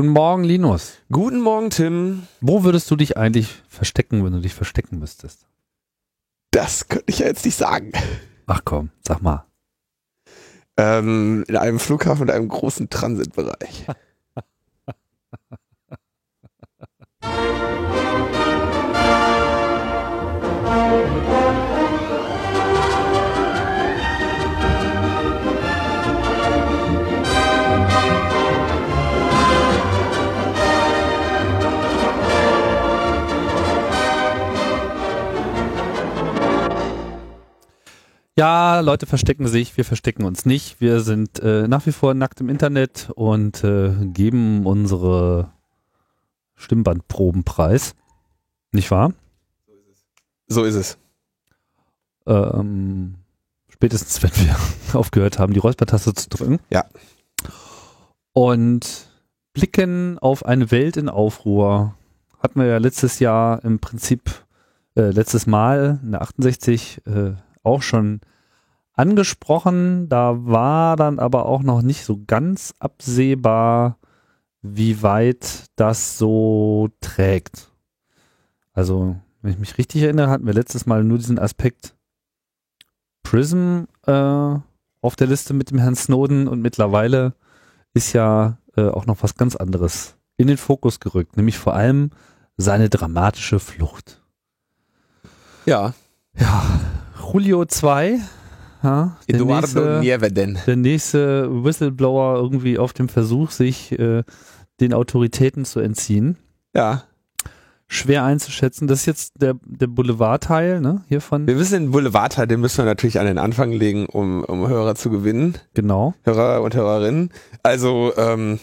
Guten Morgen, Linus. Guten Morgen, Tim. Wo würdest du dich eigentlich verstecken, wenn du dich verstecken müsstest? Das könnte ich ja jetzt nicht sagen. Ach komm, sag mal. Ähm, in einem Flughafen mit einem großen Transitbereich. Ja, Leute verstecken sich, wir verstecken uns nicht. Wir sind äh, nach wie vor nackt im Internet und äh, geben unsere Stimmbandproben preis. Nicht wahr? So ist es. Ähm, spätestens, wenn wir aufgehört haben, die Räuspertaste zu drücken. Ja. Und blicken auf eine Welt in Aufruhr. Hatten wir ja letztes Jahr im Prinzip, äh, letztes Mal in der 68 äh, auch schon angesprochen. Da war dann aber auch noch nicht so ganz absehbar, wie weit das so trägt. Also, wenn ich mich richtig erinnere, hatten wir letztes Mal nur diesen Aspekt Prism äh, auf der Liste mit dem Herrn Snowden und mittlerweile ist ja äh, auch noch was ganz anderes in den Fokus gerückt, nämlich vor allem seine dramatische Flucht. Ja. Ja, Julio 2, ja, der, Eduardo nächste, Nieveden. der nächste Whistleblower irgendwie auf dem Versuch, sich äh, den Autoritäten zu entziehen. Ja. Schwer einzuschätzen. Das ist jetzt der, der Boulevardteil, ne? Hiervon. Wir wissen den Boulevardteil, den müssen wir natürlich an den Anfang legen, um, um Hörer zu gewinnen. Genau. Hörer und Hörerinnen. Also, ähm,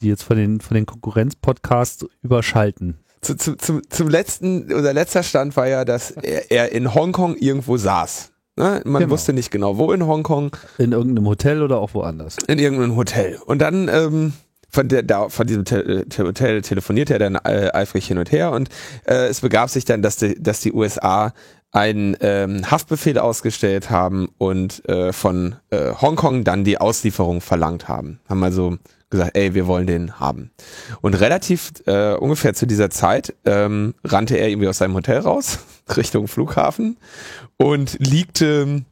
Die jetzt von den, von den Konkurrenz-Podcasts überschalten. Zu, zu, zum, zum letzten, oder letzter Stand war ja, dass er, er in Hongkong irgendwo saß. Ne? Man Genau. wusste nicht genau, wo in Hongkong, In irgendeinem Hotel oder auch woanders. in irgendeinem Hotel. Und dann ähm, von, der, da, von diesem Te Te Hotel telefonierte er dann äh, eifrig hin und her und äh, es begab sich dann, dass die, dass die USA einen ähm, Haftbefehl ausgestellt haben und äh, von äh, Hongkong dann die Auslieferung verlangt haben. Haben also gesagt, ey, wir wollen den haben. Und relativ äh, ungefähr zu dieser Zeit ähm, rannte er irgendwie aus seinem Hotel raus, Richtung Flughafen und liegte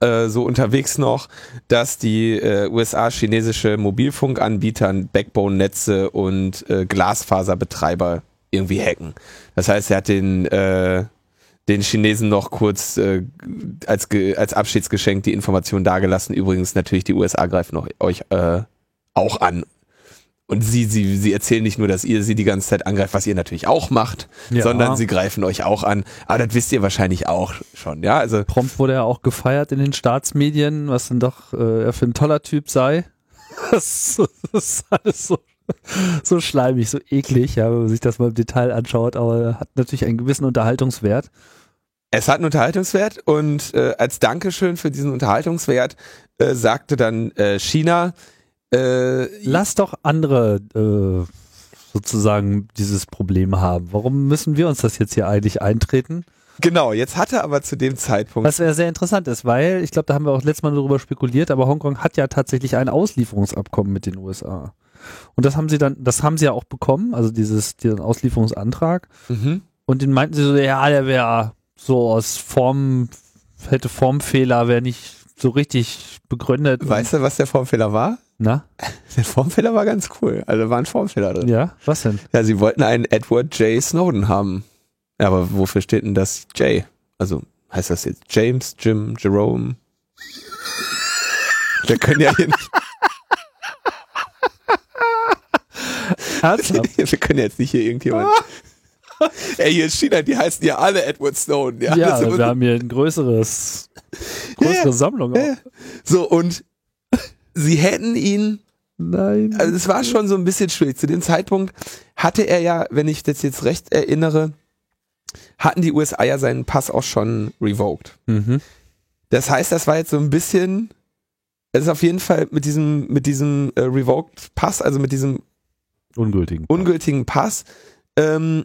äh, so unterwegs noch, dass die äh, USA chinesische Mobilfunkanbieter Backbone-Netze und äh, Glasfaserbetreiber irgendwie hacken. Das heißt, er hat den äh, den Chinesen noch kurz äh, als, als Abschiedsgeschenk die Information dagelassen. Übrigens natürlich die USA greifen auch, euch äh, auch an. Und sie, sie, sie erzählen nicht nur, dass ihr sie die ganze Zeit angreift, was ihr natürlich auch macht, Ja. sondern sie greifen euch auch an. Aber das wisst ihr wahrscheinlich auch schon, ja. Also Prompt wurde er auch gefeiert in den Staatsmedien, was denn doch äh, er für ein toller Typ sei. Das, das ist alles so, so schleimig, so eklig, ja, wenn man sich das mal im Detail anschaut, aber hat natürlich einen gewissen Unterhaltungswert. Es hat einen Unterhaltungswert und äh, als Dankeschön für diesen Unterhaltungswert äh, sagte dann äh, China, äh, Lass doch andere äh, sozusagen dieses Problem haben. Warum müssen wir uns das jetzt hier eigentlich eintreten? genau, jetzt hatte aber zu dem Zeitpunkt, Was ja sehr interessant ist, weil ich glaube, da haben wir auch letztes Mal darüber spekuliert, aber Hongkong hat ja tatsächlich ein Auslieferungsabkommen mit den USA. Und das haben sie dann, das haben sie ja auch bekommen, also dieses, diesen Auslieferungsantrag. mhm. Und den meinten sie so, ja, der wäre so aus Form, hätte Formfehler, wäre nicht so richtig begründet. weißt du, was der Formfehler war? Na? Der Formfehler war ganz cool, also war ein Formfehler drin. Ja, was denn? Ja, sie wollten einen Edward J. Snowden haben. Ja, aber wofür steht denn das J? Also heißt das jetzt James, Jim, Jerome? Wir können ja hier nicht, wir können jetzt nicht hier irgendjemand. Ey, hier ist China, die heißen ja alle Edward Snowden. Ja, Ja, wir haben hier ein größeres, größere Ja. Sammlung. Ja. So, und sie hätten ihn Nein. Also es war schon so ein bisschen schwierig. Zu dem Zeitpunkt hatte er ja, wenn ich das jetzt recht erinnere, hatten die USA ja seinen Pass auch schon revoked. Mhm. Das heißt, das war jetzt so ein bisschen, es ist auf jeden Fall mit diesem, mit diesem äh, revoked Pass, also mit diesem Ungültigen. ungültigen Pass, ähm,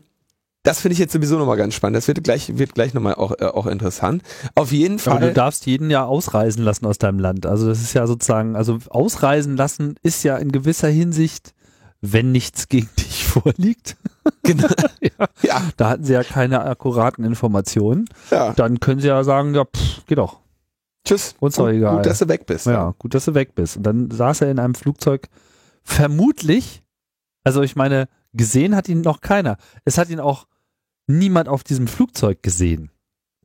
das finde ich jetzt sowieso nochmal ganz spannend. Das wird gleich, wird gleich nochmal auch, äh, auch interessant. Auf jeden Aber du Fall. darfst jeden ja ausreisen lassen aus deinem Land. Also das ist ja sozusagen, also ausreisen lassen ist ja in gewisser Hinsicht wenn nichts gegen dich vorliegt. Genau. ja. Ja, Da hatten sie ja keine akkuraten Informationen. ja. Dann können sie ja sagen, ja, pff, geh doch. Tschüss. Uns doch egal. Gut, dass du weg bist. Ja, gut, dass du weg bist. Und dann saß er in einem Flugzeug, vermutlich, also ich meine, gesehen hat ihn noch keiner. Es hat ihn auch niemand auf diesem Flugzeug gesehen.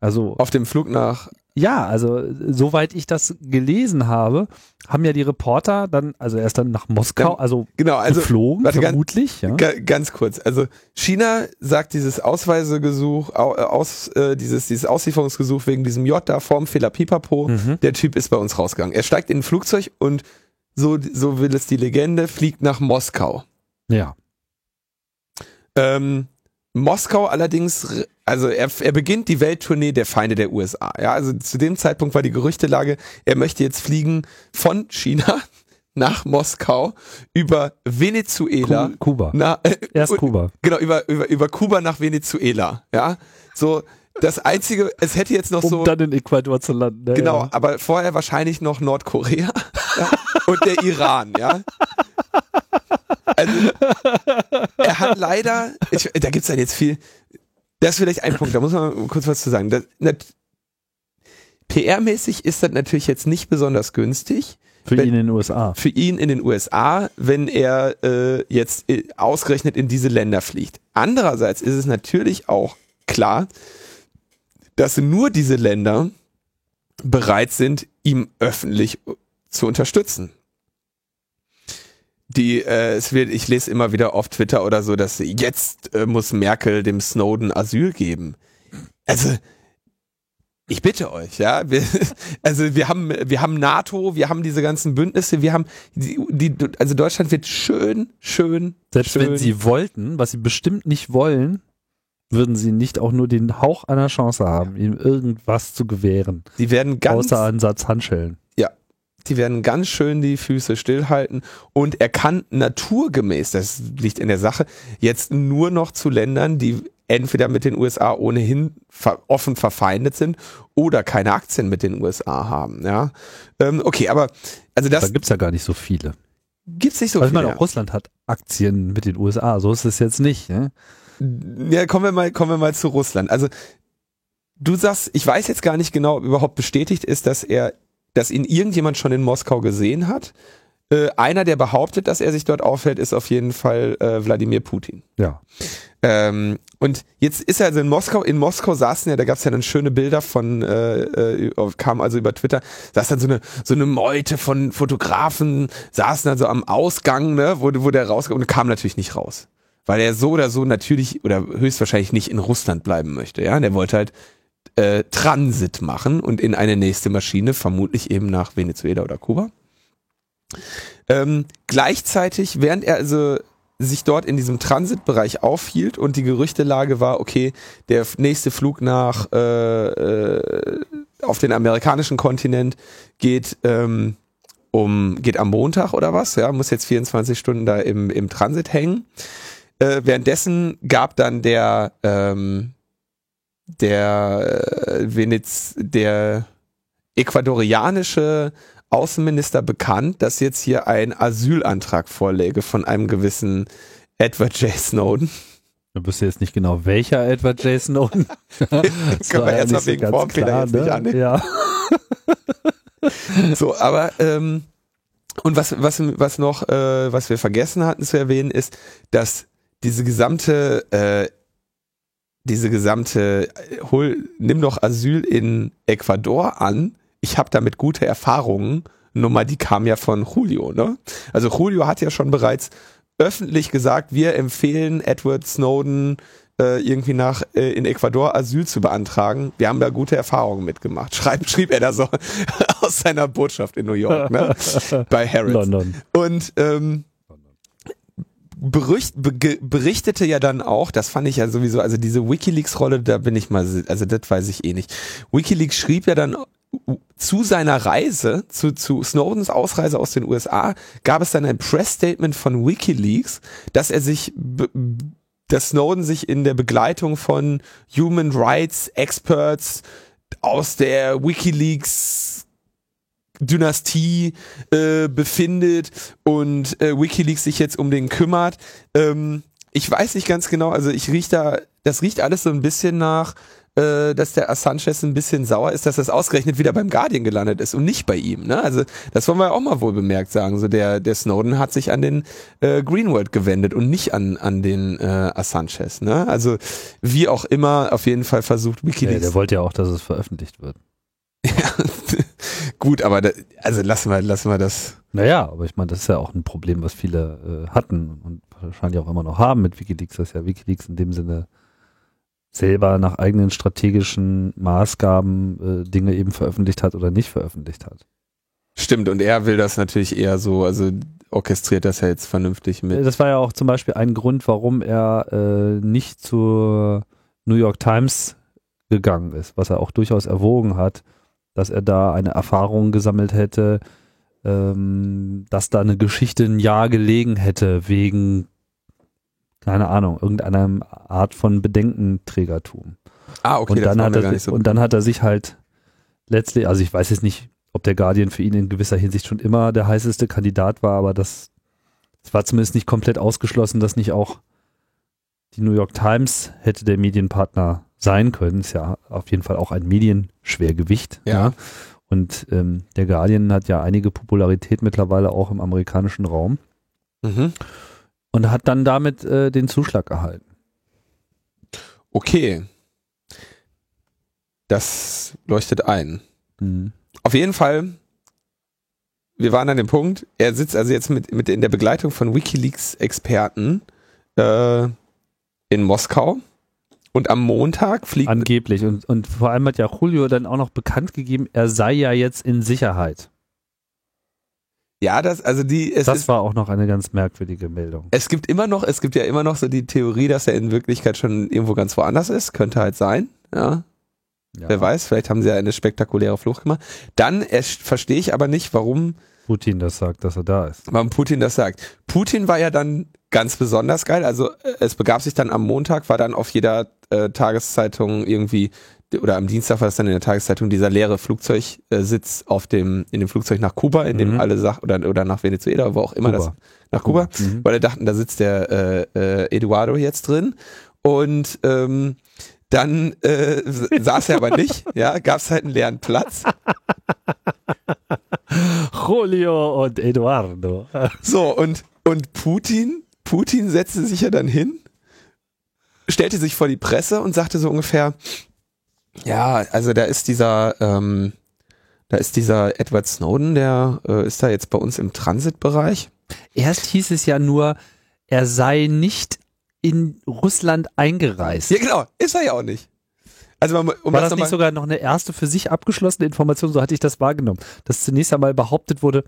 Also Auf dem Flug nach. ja, also soweit ich das gelesen habe, haben ja die Reporter dann, also erst dann nach Moskau, also, Genau, also geflogen, warte, ganz- vermutlich, ja. Ga ganz kurz. Also China sagt dieses Ausreisegesuch, au, äh, aus, äh, dieses, dieses Auslieferungsgesuch wegen diesem J da Formfehler Pipapo. Mhm. Der Typ ist bei uns rausgegangen. Er steigt in ein Flugzeug und so, so will es die Legende, fliegt nach Moskau. Ja. Ähm, Moskau allerdings, also er, er beginnt die Welttournee der Feinde der USA. Ja, also zu dem Zeitpunkt war die Gerüchtelage, er möchte jetzt fliegen von China nach Moskau über Venezuela. Ku- Kuba. Na, äh, Erst Kuba. Genau, über, über, über Kuba nach Venezuela. Ja, so das einzige, es hätte jetzt noch Um so. dann in Ecuador zu landen. Ja, Genau, aber vorher wahrscheinlich noch Nordkorea ja, und der Iran, ja. Also, er hat leider, ich, da gibt's dann jetzt viel, das ist vielleicht ein Punkt, da muss man kurz was zu sagen. PR-mäßig ist das natürlich jetzt nicht besonders günstig Für wenn- ihn in den USA. für ihn in den USA, wenn er äh, jetzt äh, ausgerechnet in diese Länder fliegt. Andererseits ist es natürlich auch klar, dass nur diese Länder bereit sind, ihm öffentlich zu unterstützen. Die, äh, es wird, ich lese immer wieder auf Twitter oder so, dass jetzt äh, muss Merkel dem Snowden Asyl geben. Also, ich bitte euch, ja. Wir, also wir haben, wir haben NATO, wir haben diese ganzen Bündnisse, wir haben die, die also Deutschland wird schön, schön, Selbst schön. wenn sie wollten, was sie bestimmt nicht wollen, würden sie nicht auch nur den Hauch einer Chance haben, ihm irgendwas zu gewähren. die werden ganz, außer Ansatz Handschellen. Die werden ganz schön die Füße stillhalten und er kann naturgemäß, das liegt in der Sache, jetzt nur noch zu Ländern, die entweder mit den USA ohnehin offen verfeindet sind oder keine Aktien mit den USA haben. Ja, ähm, okay, aber also Da das gibt's ja gar nicht so viele. gibt's nicht so Also ich viel. meine, auch Russland hat Aktien mit den USA, so ist es jetzt nicht. Ne? Ja, kommen wir mal, kommen wir mal zu Russland. Also du sagst, ich weiß jetzt gar nicht genau, ob überhaupt bestätigt ist, dass er, dass ihn irgendjemand schon in Moskau gesehen hat. Äh, einer, der behauptet, dass er sich dort aufhält, ist auf jeden Fall äh, Wladimir Putin. Ja. Ähm, und jetzt ist er also in Moskau. In Moskau saßen ja, da gab es ja dann schöne Bilder von, äh, äh, kam also über Twitter, saß dann so eine so eine Meute von Fotografen, saßen dann so am Ausgang, ne, wo, wo der rauskommt und kam natürlich nicht raus. Weil er so oder so natürlich oder höchstwahrscheinlich nicht in Russland bleiben möchte. Ja, der wollte halt äh, Transit machen und in eine nächste Maschine, vermutlich eben nach Venezuela oder Kuba. Ähm, gleichzeitig, während er also sich dort in diesem Transitbereich aufhielt und die Gerüchtelage war, okay, der nächste Flug nach äh, äh, auf den amerikanischen Kontinent geht ähm, um geht am Montag oder was, ja, muss jetzt 24 Stunden da im, im Transit hängen. Äh, währenddessen gab dann der ähm, der äh, Venez der ecuadorianische Außenminister bekannt, dass jetzt hier ein Asylantrag vorläge von einem gewissen Edward J. Snowden. Du wüsste jetzt nicht genau, welcher Edward J. Snowden. Das Können wir ja erst mal nicht so wegen Formfehler klar, jetzt nicht ne? annehmen. Ja. So, aber ähm, und was was was noch äh, was wir vergessen hatten zu erwähnen ist, dass diese gesamte äh, diese gesamte äh, hol nimm doch Asyl in Ecuador an. Ich habe damit gute Erfahrungen. Nummer, die kam ja von Julio, ne? Also Julio hat ja schon bereits öffentlich gesagt, wir empfehlen Edward Snowden äh, irgendwie nach äh, in Ecuador Asyl zu beantragen. Wir haben da gute Erfahrungen mitgemacht. Schreib, schrieb er da so aus seiner Botschaft in New York, ne? Bei Harrods. London. Und ähm, berücht, be, berichtete ja dann auch, das fand ich ja sowieso, also diese WikiLeaks-Rolle, da bin ich mal, also das weiß ich eh nicht. WikiLeaks schrieb ja dann zu seiner Reise, zu, zu Snowdens Ausreise aus den USA, gab es dann ein Press-Statement von WikiLeaks, dass er sich, dass Snowden sich in der Begleitung von Human Rights Experts aus der WikiLeaks Dynastie äh, befindet und äh, WikiLeaks sich jetzt um den kümmert. Ähm, ich weiß nicht ganz genau, also ich riech da, das riecht alles so ein bisschen nach, äh, dass der Assange jetzt ein bisschen sauer ist, dass das ausgerechnet wieder beim Guardian gelandet ist und nicht bei ihm. Ne? Also das wollen wir auch mal wohl bemerkt sagen. So der, der Snowden hat sich an den äh, Greenwald gewendet und nicht an, an den äh, Assange. Ne? Also wie auch immer, auf jeden Fall versucht WikiLeaks. Ja, der wollte ja auch, dass es veröffentlicht wird. Ja, gut, aber da, also lassen wir, lassen wir das. Naja, aber ich meine, das ist ja auch ein Problem, was viele äh, hatten und wahrscheinlich auch immer noch haben mit Wikileaks, dass ja Wikileaks in dem Sinne selber nach eigenen strategischen Maßgaben äh, Dinge eben veröffentlicht hat oder nicht veröffentlicht hat. Stimmt, und er will das natürlich eher so, also orchestriert das ja jetzt vernünftig mit. Das war ja auch zum Beispiel ein Grund, warum er äh, nicht zur New York Times gegangen ist, was er auch durchaus erwogen hat, dass er da eine Erfahrung gesammelt hätte, ähm, dass da eine Geschichte ein Jahr gelegen hätte wegen, keine Ahnung, irgendeiner Art von Bedenkenträgertum. Ah, okay. Und dann, hat er, so und dann hat er sich halt letztlich, also ich weiß jetzt nicht, ob der Guardian für ihn in gewisser Hinsicht schon immer der heißeste Kandidat war, aber das, das war zumindest nicht komplett ausgeschlossen, dass nicht auch die New York Times hätte der Medienpartner sein können. Ist ja auf jeden Fall auch ein Medienschwergewicht. Ja. ja. Und ähm, der Guardian hat ja einige Popularität mittlerweile auch im amerikanischen Raum. Mhm. Und hat dann damit äh, den Zuschlag erhalten. Okay. Das leuchtet ein. Mhm. Auf jeden Fall, wir waren an dem Punkt, er sitzt also jetzt mit, mit in der Begleitung von Wikileaks-Experten äh, in Moskau und am Montag fliegt. Angeblich. Und, und vor allem hat ja Julio dann auch noch bekannt gegeben, er sei ja jetzt in Sicherheit. Ja, das, also die. das ist, war auch noch eine ganz merkwürdige Meldung. Es gibt immer noch, es gibt ja immer noch so die Theorie, dass er in Wirklichkeit schon irgendwo ganz woanders ist. Könnte halt sein, ja. ja. Wer weiß, vielleicht haben sie ja eine spektakuläre Flucht gemacht. Dann verstehe ich aber nicht, warum Putin das sagt, dass er da ist. Warum Putin das sagt. Putin war ja dann ganz besonders geil. Also äh, es begab sich dann am Montag, war dann auf jeder äh, Tageszeitung irgendwie oder am Dienstag war es dann in der Tageszeitung dieser leere Flugzeugsitz auf dem in dem Flugzeug nach Kuba, in dem mhm. alle Sachen oder oder nach Venezuela, wo auch immer Kuba. das nach Kuba, Kuba. Mhm. weil er dachten, da sitzt der äh, äh, Eduardo jetzt drin und ähm, dann äh, saß er aber nicht, ja, gab es halt einen leeren Platz. Julio und Eduardo. So, und, und Putin Putin setzte sich ja dann hin, stellte sich vor die Presse und sagte so ungefähr, ja, also da ist dieser, ähm, da ist dieser Edward Snowden, der äh, ist da jetzt bei uns im Transitbereich. Erst hieß es ja nur, er sei nicht in Russland eingereist. Ja, genau, ist er ja auch nicht. Also man, um War das, das nicht sogar noch eine erste für sich abgeschlossene Information? So hatte ich das wahrgenommen, dass zunächst einmal behauptet wurde,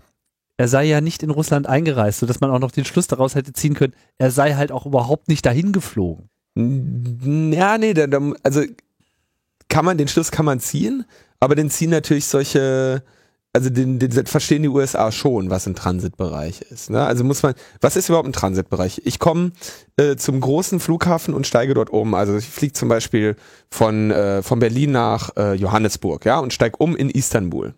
er sei ja nicht in Russland eingereist, sodass man auch noch den Schluss daraus hätte ziehen können, er sei halt auch überhaupt nicht dahin geflogen. Ja, nee, also kann man, den Schluss kann man ziehen, aber den ziehen natürlich solche, also den, den verstehen die USA schon, was ein Transitbereich ist. Ne? Also muss man, was ist überhaupt ein Transitbereich? Ich komme äh, zum großen Flughafen und steige dort um. Also ich fliege zum Beispiel von, äh, von Berlin nach äh, Johannesburg, ja, und steige um in Istanbul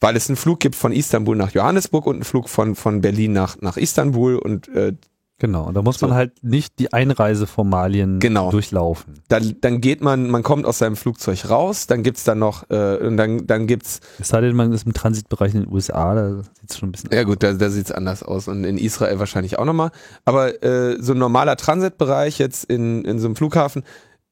weil es einen Flug gibt von Istanbul nach Johannesburg und einen Flug von, von Berlin nach, nach Istanbul und äh, Genau, und da muss so. man halt nicht die Einreiseformalien genau. durchlaufen. Dann, dann geht man, man kommt aus seinem Flugzeug raus, dann gibt's da noch, äh, und dann, dann gibt's. Es sei denn, man ist im Transitbereich in den USA, da sieht's schon ein bisschen Ja gut, da, da sieht's anders aus und in Israel wahrscheinlich auch nochmal. Aber äh, so ein normaler Transitbereich jetzt in, in so einem Flughafen,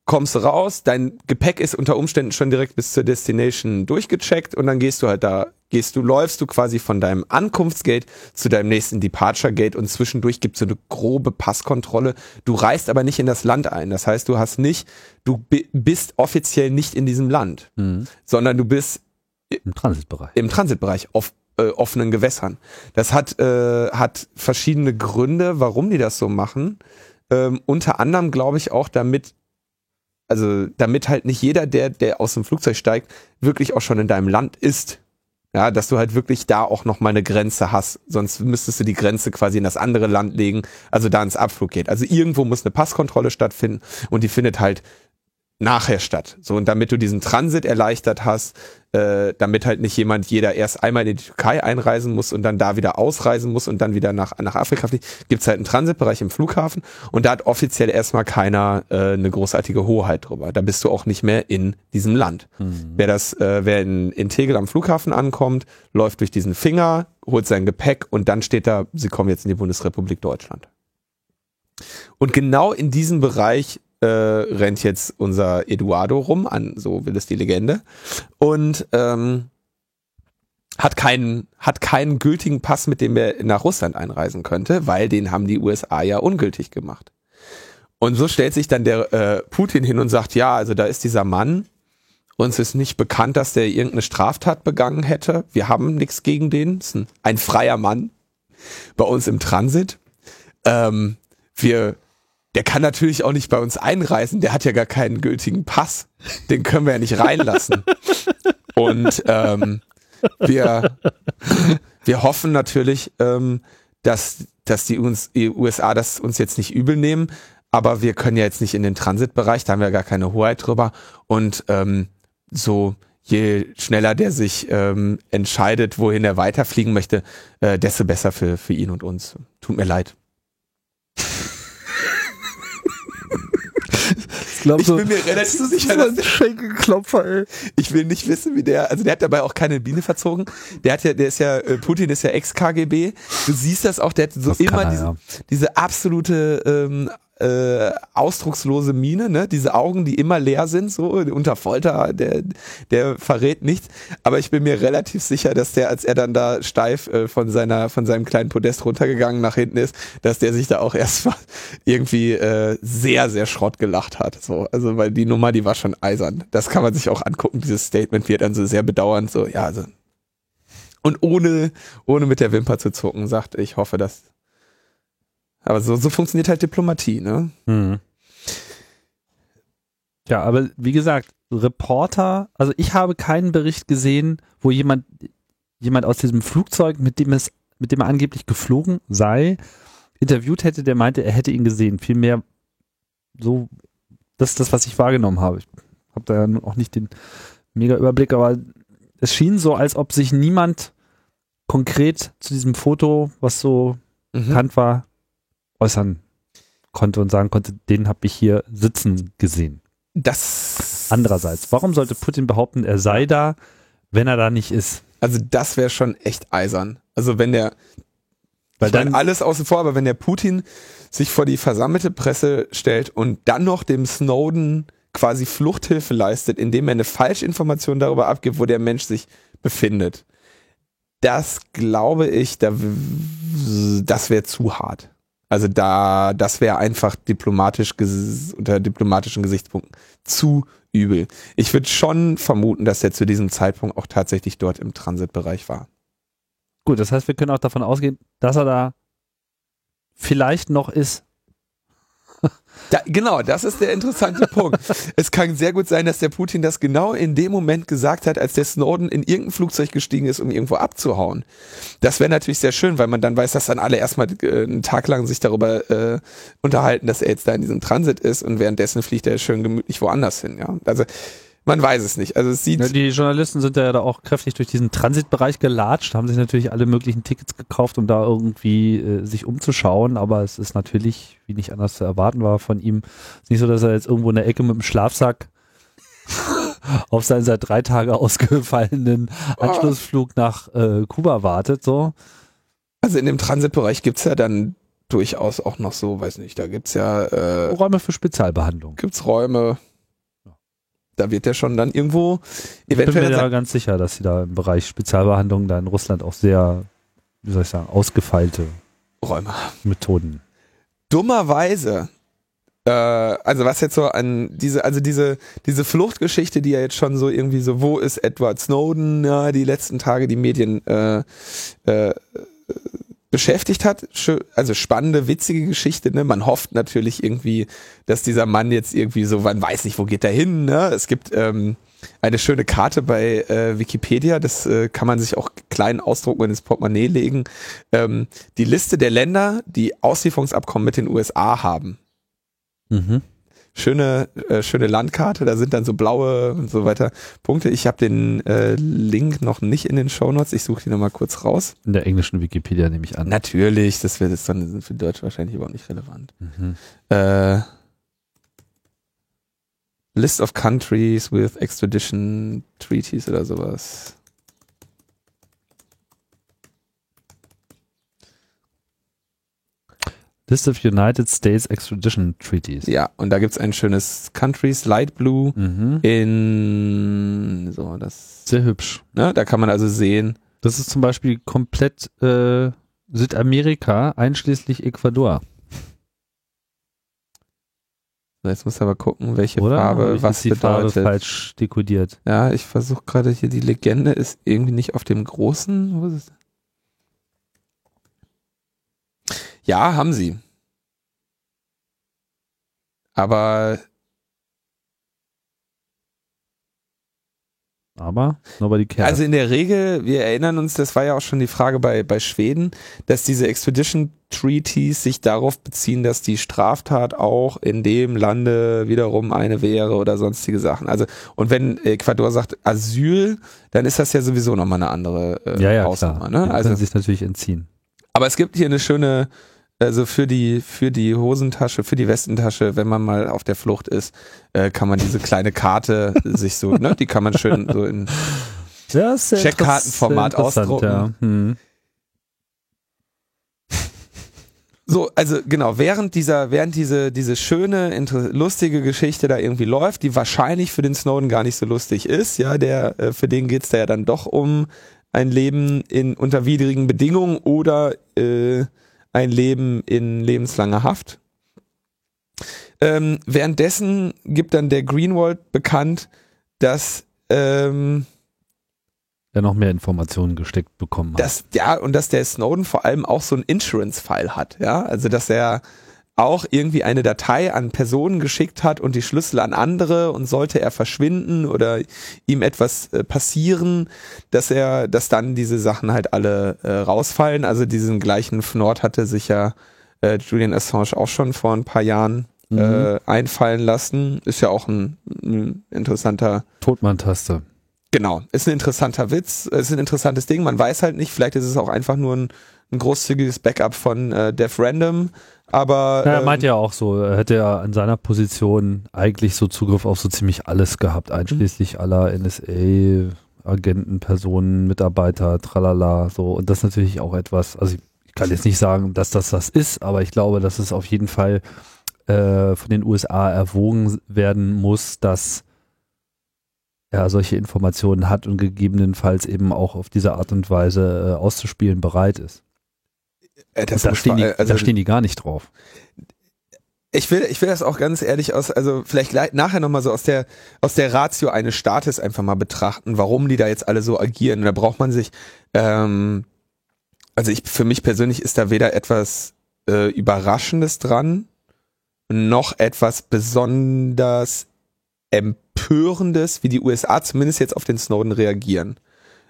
kommst du raus, dein Gepäck ist unter Umständen schon direkt bis zur Destination durchgecheckt und dann gehst du halt da gehst du, läufst du quasi von deinem Ankunftsgate zu deinem nächsten Departure Gate und zwischendurch gibt es so eine grobe Passkontrolle. Du reist aber nicht in das Land ein. Das heißt, du hast nicht, du bist offiziell nicht in diesem Land, mhm. sondern du bist im Transitbereich. Im Transitbereich auf äh, offenen Gewässern. Das hat, äh, hat verschiedene Gründe, warum die das so machen. Ähm, unter anderem glaube ich auch, damit also damit halt nicht jeder, der, der aus dem Flugzeug steigt, wirklich auch schon in deinem Land ist. Ja, dass du halt wirklich da auch noch mal eine Grenze hast. Sonst müsstest du die Grenze quasi in das andere Land legen, also da ins Abflug geht. Also irgendwo muss eine Passkontrolle stattfinden und die findet halt nachher statt. So, und damit du diesen Transit erleichtert hast, äh, damit halt nicht jemand jeder erst einmal in die Türkei einreisen muss und dann da wieder ausreisen muss und dann wieder nach, nach Afrika fliegt, gibt's halt einen Transitbereich im Flughafen und da hat offiziell erstmal keiner äh, eine großartige Hoheit drüber. Da bist du auch nicht mehr in diesem Land. Mhm. Wer das, äh, wer in, in Tegel am Flughafen ankommt, läuft durch diesen Finger, holt sein Gepäck und dann steht da, sie kommen jetzt in die Bundesrepublik Deutschland. Und genau in diesem Bereich äh, rennt jetzt unser Eduardo rum, an, so will es die Legende. Und ähm, hat keinen, hat keinen gültigen Pass, mit dem er nach Russland einreisen könnte, weil den haben die USA ja ungültig gemacht. Und so stellt sich dann der äh, Putin hin und sagt, ja, also da ist dieser Mann, uns ist nicht bekannt, dass der irgendeine Straftat begangen hätte. Wir haben nichts gegen den. Ist ein, ein freier Mann bei uns im Transit. Ähm, wir der kann natürlich auch nicht bei uns einreisen, der hat ja gar keinen gültigen Pass. Den können wir ja nicht reinlassen. Und ähm, wir, wir hoffen natürlich, ähm, dass, dass die, uns, die USA das uns jetzt nicht übel nehmen, aber wir können ja jetzt nicht in den Transitbereich, da haben wir gar keine Hoheit drüber. Und ähm, so je schneller der sich ähm, entscheidet, wohin er weiterfliegen möchte, äh, desto besser für, für ihn und uns. Tut mir leid. Glaub, ich so, bin mir relativ sicher, dass der Schenkelklopfer, ey. Ich will nicht wissen, wie der, also der hat dabei auch keine Biene verzogen. Der hat ja, der ist ja, äh, Putin ist ja Ex-KGB. Du siehst das auch, der hat so das immer er, diese, ja. diese absolute ähm, äh, ausdruckslose Miene, ne? Diese Augen, die immer leer sind, so unter Folter, der, der verrät nichts. Aber ich bin mir relativ sicher, dass der, als er dann da steif äh, von seiner, von seinem kleinen Podest runtergegangen nach hinten ist, dass der sich da auch erstmal irgendwie äh, sehr, sehr Schrott gelacht hat. So, also weil die Nummer, die war schon eisern. Das kann man sich auch angucken. Dieses Statement wird dann so sehr bedauernd, so ja, also und ohne, ohne mit der Wimper zu zucken, sagt, ich hoffe, dass aber so, so funktioniert halt Diplomatie, ne? Mhm. Ja, aber wie gesagt, Reporter, also ich habe keinen Bericht gesehen, wo jemand, jemand aus diesem Flugzeug, mit dem es, mit dem er angeblich geflogen sei, interviewt hätte, der meinte, er hätte ihn gesehen. Vielmehr so, das ist das, was ich wahrgenommen habe. Ich habe da ja auch nicht den mega Überblick, aber es schien so, als ob sich niemand konkret zu diesem Foto, was so mhm. bekannt war, äußern konnte und sagen konnte, den habe ich hier sitzen gesehen. Das. Andererseits, warum sollte Putin behaupten, er sei da, wenn er da nicht ist? Also das wäre schon echt eisern. Also wenn der, weil dann alles außen vor, aber wenn der Putin sich vor die versammelte Presse stellt und dann noch dem Snowden quasi Fluchthilfe leistet, indem er eine Falschinformation darüber abgibt, wo der Mensch sich befindet. Das glaube ich, da, das wäre zu hart. Also da, das wäre einfach diplomatisch unter diplomatischen Gesichtspunkten zu übel. Ich würde schon vermuten, dass er zu diesem Zeitpunkt auch tatsächlich dort im Transitbereich war. Gut, das heißt, wir können auch davon ausgehen, dass er da vielleicht noch ist. Da, genau, das ist der interessante Punkt. Es kann sehr gut sein, dass der Putin das genau in dem Moment gesagt hat, als der Snowden in irgendein Flugzeug gestiegen ist, um irgendwo abzuhauen. Das wäre natürlich sehr schön, weil man dann weiß, dass dann alle erstmal äh, einen Tag lang sich darüber äh, unterhalten, dass er jetzt da in diesem Transit ist und währenddessen fliegt er schön gemütlich woanders hin. Ja, also man weiß es nicht. Also es sieht. Ja, die Journalisten sind ja da auch kräftig durch diesen Transitbereich gelatscht, haben sich natürlich alle möglichen Tickets gekauft, um da irgendwie äh, sich umzuschauen. Aber es ist natürlich, wie nicht anders zu erwarten war von ihm, ist nicht so, dass er jetzt irgendwo in der Ecke mit dem Schlafsack auf seinen seit drei Tagen ausgefallenen Anschlussflug nach äh, Kuba wartet. So. Also in dem Transitbereich gibt's ja dann durchaus auch noch so, weiß nicht, da gibt's ja äh, Räume für Spezialbehandlung. Gibt's Räume, da wird er schon dann irgendwo eventuell. Ich bin mir da ganz sicher, dass sie da im Bereich Spezialbehandlung da in Russland auch sehr, wie soll ich sagen, ausgefeilte Räume Methoden. Dummerweise, äh, also was jetzt so an diese, also diese, diese Fluchtgeschichte, die ja jetzt schon so irgendwie so, wo ist Edward Snowden, ja, die letzten Tage die Medien äh, äh, beschäftigt hat. Also spannende, witzige Geschichte. Ne? Man hofft natürlich irgendwie, dass dieser Mann jetzt irgendwie so, man weiß nicht, wo geht er hin. Ne? Es gibt ähm, eine schöne Karte bei äh, Wikipedia, das äh, kann man sich auch klein ausdrucken und ins Portemonnaie legen. Ähm, die Liste der Länder, die Auslieferungsabkommen mit den USA haben. Mhm. Schöne, äh, schöne Landkarte, da sind dann so blaue und so weiter Punkte. Ich habe den äh, Link noch nicht in den Shownotes, ich suche die nochmal kurz raus. In der englischen Wikipedia nehme ich an. Natürlich, das wird jetzt dann für Deutsch wahrscheinlich überhaupt nicht relevant. Mhm. Äh, List of countries with extradition treaties oder sowas. List of United States Extradition Treaties. Ja, und da gibt's ein schönes Countries Light Blue Mhm. in so das. Sehr hübsch. Ne, da kann man also sehen. Das ist zum Beispiel komplett äh, Südamerika, einschließlich Ecuador. So, Jetzt muss aber gucken, welche Oder? Farbe was die Farbe bedeutet. falsch dekodiert. Ja, ich versuche gerade hier, die Legende ist irgendwie nicht auf dem großen. Wo ist es? Ja, haben sie. Aber Aber nobody cares. Also in der Regel, wir erinnern uns, das war ja auch schon die Frage bei, bei Schweden, dass diese Expedition Treaties sich darauf beziehen, dass die Straftat auch in dem Lande wiederum eine wäre oder sonstige Sachen. Also, und wenn Ecuador sagt Asyl, dann ist das ja sowieso nochmal eine andere äh, ja, ja, Hausnummer. klar. Ne? Die Also, können sich natürlich entziehen. aber es gibt hier eine schöne, also für die, für die Hosentasche, für die Westentasche, wenn man mal auf der Flucht ist, äh, kann man diese kleine Karte sich so, ne, die kann man schön so in Checkkartenformat ausdrucken. Ja. Hm. So, also genau, während dieser, während diese, diese schöne, lustige Geschichte da irgendwie läuft, die wahrscheinlich für den Snowden gar nicht so lustig ist, ja, der, äh, für den geht's da ja dann doch um ein Leben in unter widrigen Bedingungen oder äh, ein Leben in lebenslanger Haft. Ähm, währenddessen gibt dann der Greenwald bekannt, dass ähm, Der noch mehr Informationen gesteckt bekommen hat. dass ja und dass der Snowden vor allem auch so ein Insurance-File hat, ja, also dass er auch irgendwie eine Datei an Personen geschickt hat und die Schlüssel an andere und sollte er verschwinden oder ihm etwas äh, passieren, dass er, dass dann diese Sachen halt alle äh, rausfallen. Also diesen gleichen Fnord hatte sich ja äh, Julian Assange auch schon vor ein paar Jahren Mhm. äh, einfallen lassen. Ist ja auch ein, ein interessanter Todmann-Taste. Genau, ist ein interessanter Witz, ist ein interessantes Ding. Man weiß halt nicht, vielleicht ist es auch einfach nur ein, ein großzügiges Backup von äh, Def Random, aber Ja, er ähm, meint ja auch so, er hätte ja in seiner Position eigentlich so Zugriff auf so ziemlich alles gehabt, einschließlich aller NSA, Agenten, Personen, Mitarbeiter, tralala, so. Und das ist natürlich auch etwas, also ich, ich kann jetzt nicht sagen, dass das das ist, aber ich glaube, dass es auf jeden Fall äh, von den USA erwogen werden muss, dass er solche Informationen hat und gegebenenfalls eben auch auf diese Art und Weise äh, auszuspielen bereit ist. Äh, das da, stehen die, also, da stehen die gar nicht drauf. ich will, ich will das auch ganz ehrlich aus, also vielleicht nachher nochmal so aus der, aus der Ratio eines Staates einfach mal betrachten, warum die da jetzt alle so agieren. Da braucht man sich, ähm, also ich, für mich persönlich ist da weder etwas äh, Überraschendes dran, noch etwas besonders Empörendes, wie die USA zumindest jetzt auf den Snowden reagieren.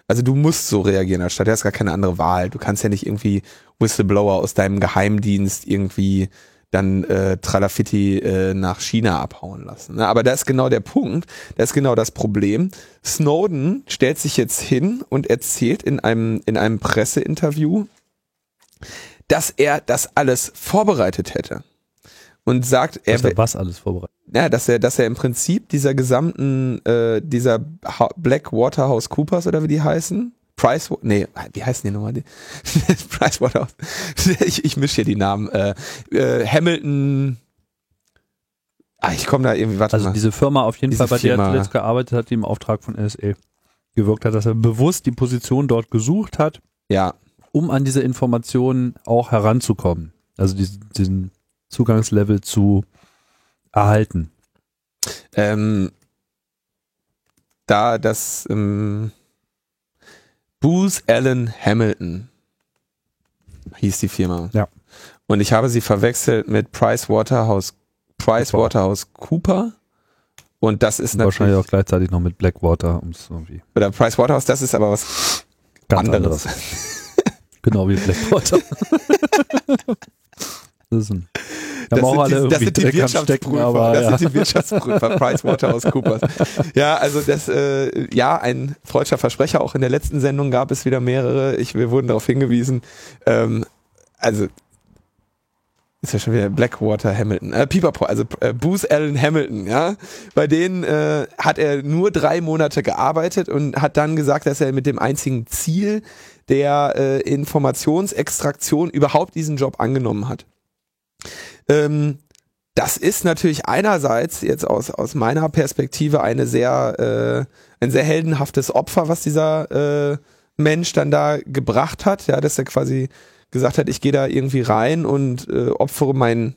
Also du musst so reagieren als Staat, du hast gar keine andere Wahl. Du kannst ja nicht irgendwie Whistleblower aus deinem Geheimdienst irgendwie dann äh, Tralafitti äh, nach China abhauen lassen. Ne? Aber da ist genau der Punkt, da ist genau das Problem. Snowden stellt sich jetzt hin und erzählt in einem, in einem Presseinterview, dass er das alles vorbereitet hätte. Und sagt, er, wär- was alles vorbereitet. ja, dass er, dass er im Prinzip dieser gesamten, äh, dieser Black Waterhouse Coopers oder wie die heißen, Price, nee, wie heißen die nochmal? Die? Price Waterhouse. ich, ich mische hier die Namen. Äh, äh, Hamilton. Ah, ich komme da irgendwie, warte Also mal. diese Firma auf jeden Diese Fall, bei der Firma. er zuletzt gearbeitet hat, die im Auftrag von NSA gewirkt hat, dass er bewusst die Position dort gesucht hat, ja, um an diese Informationen auch heranzukommen. Also diesen, diesen Zugangslevel zu erhalten. ähm, da das ähm, Booz Allen Hamilton hieß die Firma. Ja. Und ich habe sie verwechselt mit Price Waterhouse, Price Cooper. Waterhouse Cooper. Und das ist Wahrscheinlich natürlich, auch gleichzeitig noch mit Blackwater, um es irgendwie oder Price Waterhouse, das ist aber was ganz anderes. anderes. Genau wie Blackwater. Das ein Das sind, die, das sind die Wirtschaftsprüfer. aber das ja. sind die Wirtschaftsprüfer, PricewaterhouseCoopers. ja, also das, äh, ja, ein freudscher Versprecher. Auch in der letzten Sendung gab es wieder mehrere. Ich, wir wurden darauf hingewiesen. Ähm, also ist ja schon wieder Blackwater Hamilton, äh, Pipapo, also äh, Booth Allen Hamilton, ja. Bei denen äh, hat er nur drei Monate gearbeitet und hat dann gesagt, dass er mit dem einzigen Ziel der äh, Informationsextraktion überhaupt diesen Job angenommen hat. Ähm, das ist natürlich einerseits jetzt aus, aus meiner Perspektive eine sehr, äh, ein sehr heldenhaftes Opfer, was dieser äh, Mensch dann da gebracht hat, ja, dass er quasi gesagt hat, ich gehe da irgendwie rein und äh, opfere mein,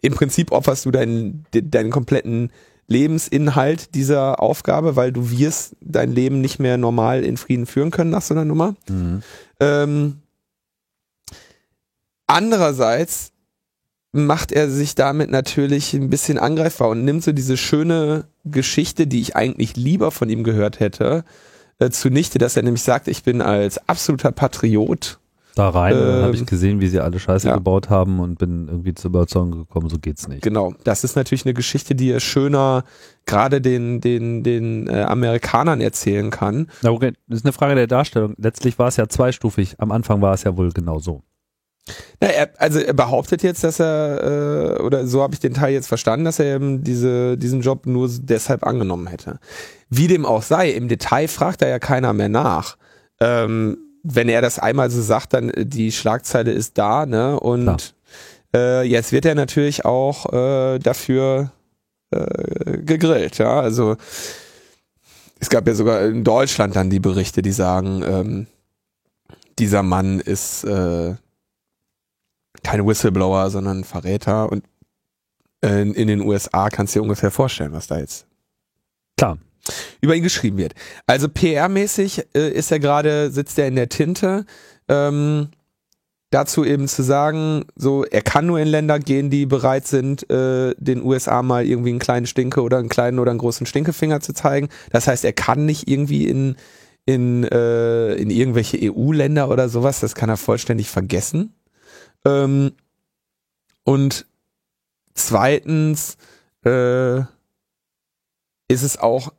im Prinzip opferst du deinen, de, deinen kompletten Lebensinhalt dieser Aufgabe, weil du wirst dein Leben nicht mehr normal in Frieden führen können nach so einer Nummer. Mhm. Ähm, andererseits macht er sich damit natürlich ein bisschen angreifbar und nimmt so diese schöne Geschichte, die ich eigentlich lieber von ihm gehört hätte, äh, zunichte, dass er nämlich sagt, ich bin als absoluter Patriot Da rein und dann habe ich Ähm, gesehen, wie sie alle Scheiße ja. gebaut haben und bin irgendwie zur Überzeugung gekommen, so geht's nicht. Genau, das ist natürlich eine Geschichte, die er schöner gerade den, den, den äh, Amerikanern erzählen kann. Na, okay, das ist eine Frage der Darstellung. Letztlich war es ja zweistufig. Am Anfang war es ja wohl genau so. Na, er, also er behauptet jetzt, dass er, äh, oder so habe ich den Teil jetzt verstanden, dass er eben diese, diesen Job nur deshalb angenommen hätte. Wie dem auch sei, im Detail fragt da ja keiner mehr nach. Ähm, wenn er das einmal so sagt, dann äh, die Schlagzeile ist da, ne? Und äh, jetzt wird er natürlich auch äh, dafür äh, gegrillt, ja. Also es gab ja sogar in Deutschland dann die Berichte, die sagen, ähm, dieser Mann ist äh, kein Whistleblower, sondern Verräter. Und äh, in den USA kannst du dir ungefähr vorstellen, was da jetzt Klar. über ihn geschrieben wird. Also PR-mäßig äh, ist er gerade, sitzt er in der Tinte. Ähm, dazu eben zu sagen, so er kann nur in Länder gehen, die bereit sind, äh, den USA mal irgendwie einen kleinen Stinke oder einen kleinen oder einen großen Stinkefinger zu zeigen. Das heißt, er kann nicht irgendwie in in, äh, in irgendwelche EU-Länder oder sowas, das kann er vollständig vergessen. Ähm, und zweitens äh, ist es auch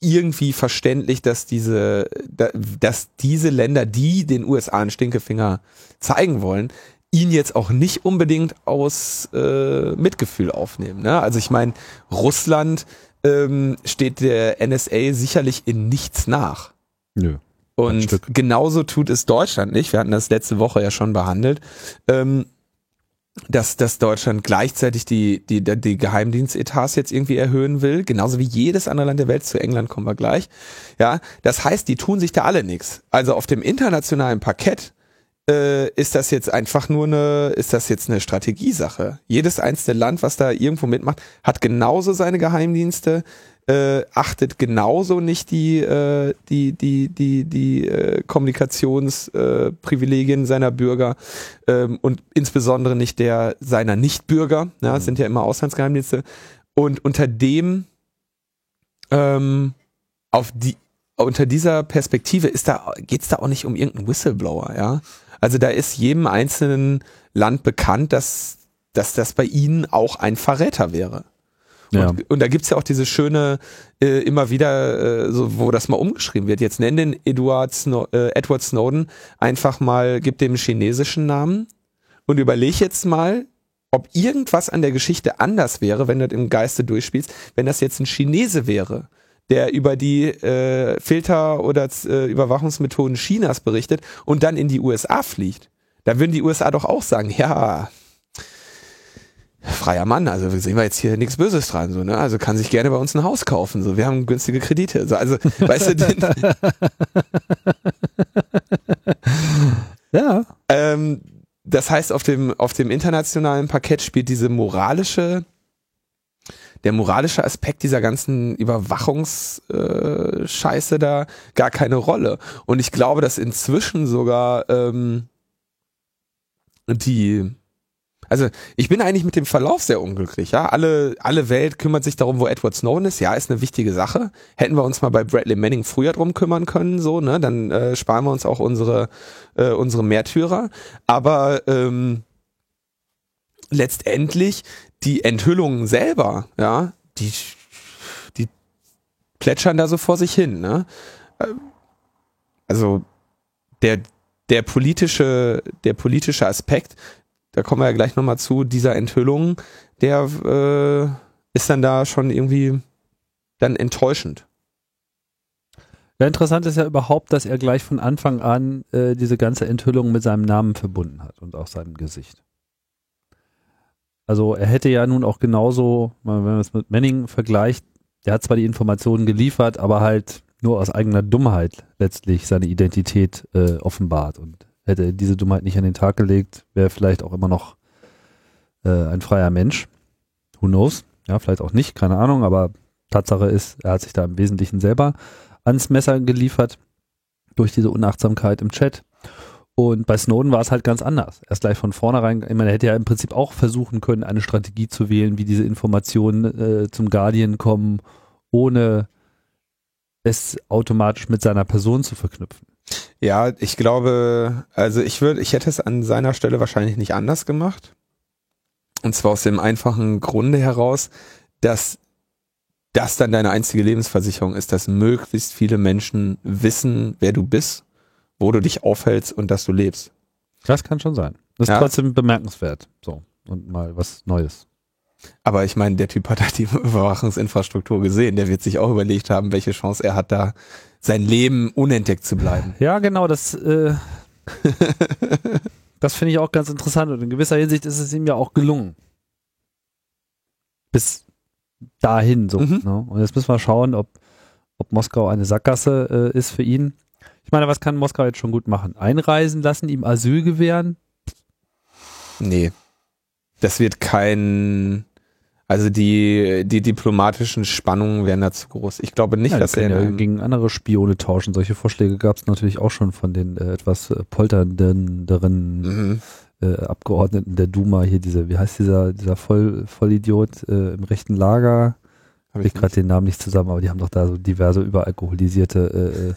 irgendwie verständlich, dass diese, da- dass diese Länder, die den USA einen Stinkefinger zeigen wollen, ihn jetzt auch nicht unbedingt aus äh, Mitgefühl aufnehmen. Ne? Also ich meine, Russland ähm, steht der NSA sicherlich in nichts nach. Nö. Und genauso tut es Deutschland nicht. Wir hatten das letzte Woche ja schon behandelt. Ähm, dass, dass Deutschland gleichzeitig die, die, die die Geheimdienstetats jetzt irgendwie erhöhen will, genauso wie jedes andere Land der Welt, zu England kommen wir gleich. Ja, das heißt, die tun sich da alle nichts. Also auf dem internationalen Parkett äh, ist das jetzt einfach nur eine, ist das jetzt eine Strategiesache. Jedes einzelne Land, was da irgendwo mitmacht, hat genauso seine Geheimdienste, äh, achtet genauso nicht die, äh, die, die, die, die äh, Kommunikationsprivilegien äh, seiner Bürger ähm, und insbesondere nicht der seiner Nichtbürger. Ja, es sind ja immer Auslandsgeheimdienste. Und unter dem, ähm, auf die, unter dieser Perspektive ist da, geht's da auch nicht um irgendeinen Whistleblower, ja. Also da ist jedem einzelnen Land bekannt, dass, dass das bei ihnen auch ein Verräter wäre. Ja. Und, und da gibt's ja auch diese schöne, äh, immer wieder, äh, so, wo das mal umgeschrieben wird. Jetzt nenn den Edward, Snow, äh, Edward Snowden einfach mal, gib dem chinesischen Namen und überleg jetzt mal, ob irgendwas an der Geschichte anders wäre, wenn du das im Geiste durchspielst, wenn das jetzt ein Chinese wäre, der über die äh, Filter- oder äh, Überwachungsmethoden Chinas berichtet und dann in die USA fliegt. Da würden die USA doch auch sagen, ja, freier Mann, also sehen wir jetzt hier nichts Böses dran, so, ne? Also kann sich gerne bei uns ein Haus kaufen, so, wir haben günstige Kredite, so, also, weißt du, Ja. ähm, das heißt, auf dem, auf dem internationalen Parkett spielt diese moralische, der moralische Aspekt dieser ganzen Überwachungsscheiße äh, da gar keine Rolle. Und ich glaube, dass inzwischen sogar ähm, die Also ich bin eigentlich mit dem Verlauf sehr unglücklich. Ja, alle alle Welt kümmert sich darum, wo Edward Snowden ist. Ja, ist eine wichtige Sache. Hätten wir uns mal bei Bradley Manning früher drum kümmern können, so ne, dann äh, sparen wir uns auch unsere äh, unsere Märtyrer. Aber ähm, letztendlich die Enthüllungen selber, ja, die die plätschern da so vor sich hin. Ne? Ähm, also der der politische der politische Aspekt da kommen wir ja gleich nochmal zu, dieser Enthüllung, der äh, ist dann da schon irgendwie dann enttäuschend. Ja, interessant ist ja überhaupt, dass er gleich von Anfang an äh, diese ganze Enthüllung mit seinem Namen verbunden hat und auch seinem Gesicht. Also er hätte ja nun auch genauso, wenn man es mit Manning vergleicht, der hat zwar die Informationen geliefert, aber halt nur aus eigener Dummheit letztlich seine Identität äh, offenbart. Und hätte er diese Dummheit nicht an den Tag gelegt, wäre vielleicht auch immer noch äh, ein freier Mensch. Who knows? Ja, vielleicht auch nicht, keine Ahnung, aber Tatsache ist, er hat sich da im Wesentlichen selber ans Messer geliefert durch diese Unachtsamkeit im Chat. Und bei Snowden war es halt ganz anders. Erst gleich von vornherein, ich meine, er hätte ja im Prinzip auch versuchen können, eine Strategie zu wählen, wie diese Informationen äh, zum Guardian kommen, ohne es automatisch mit seiner Person zu verknüpfen. Ja, ich glaube, also ich würde, ich hätte es an seiner Stelle wahrscheinlich nicht anders gemacht. Und zwar aus dem einfachen Grunde heraus, dass das dann deine einzige Lebensversicherung ist, dass möglichst viele Menschen wissen, wer du bist, wo du dich aufhältst und dass du lebst. Das kann schon sein. Das ist ja. trotzdem bemerkenswert. So. Und mal was Neues. Aber ich meine, der Typ hat halt die Überwachungsinfrastruktur gesehen. Der wird sich auch überlegt haben, welche Chance er hat, da sein Leben unentdeckt zu bleiben. Ja, genau, das, äh, das finde ich auch ganz interessant und in gewisser Hinsicht ist es ihm ja auch gelungen. Bis dahin so. Mhm. Ne? Und jetzt müssen wir schauen, ob, ob Moskau eine Sackgasse äh, ist für ihn. Ich meine, was kann Moskau jetzt schon gut machen? Einreisen lassen, ihm Asyl gewähren? Nee. Das wird kein also die, die diplomatischen Spannungen wären da zu groß. Ich glaube nicht, ja, dass er ja gegen andere Spione tauschen. Solche Vorschläge gab es natürlich auch schon von den äh, etwas äh, polternderen mhm. äh, Abgeordneten der Duma. Hier dieser, wie heißt dieser, dieser Voll, Vollidiot äh, im rechten Lager? Habe ich gerade den Namen nicht zusammen, aber die haben doch da so diverse überalkoholisierte äh, äh,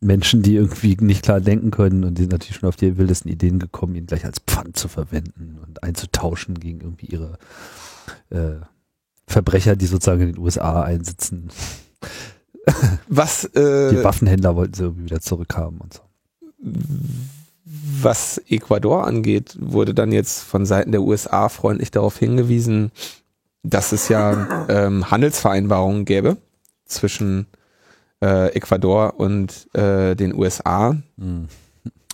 Menschen, die irgendwie nicht klar denken können und die sind natürlich schon auf die wildesten Ideen gekommen, ihn gleich als Pfand zu verwenden und einzutauschen gegen irgendwie ihre äh, Verbrecher, die sozusagen in den USA einsitzen. Was äh, die Waffenhändler wollten sie irgendwie wieder zurückhaben und so. Was Ecuador angeht, wurde dann jetzt von Seiten der USA freundlich darauf hingewiesen, dass es ja ähm, Handelsvereinbarungen gäbe zwischen äh, Ecuador und äh, den USA mhm.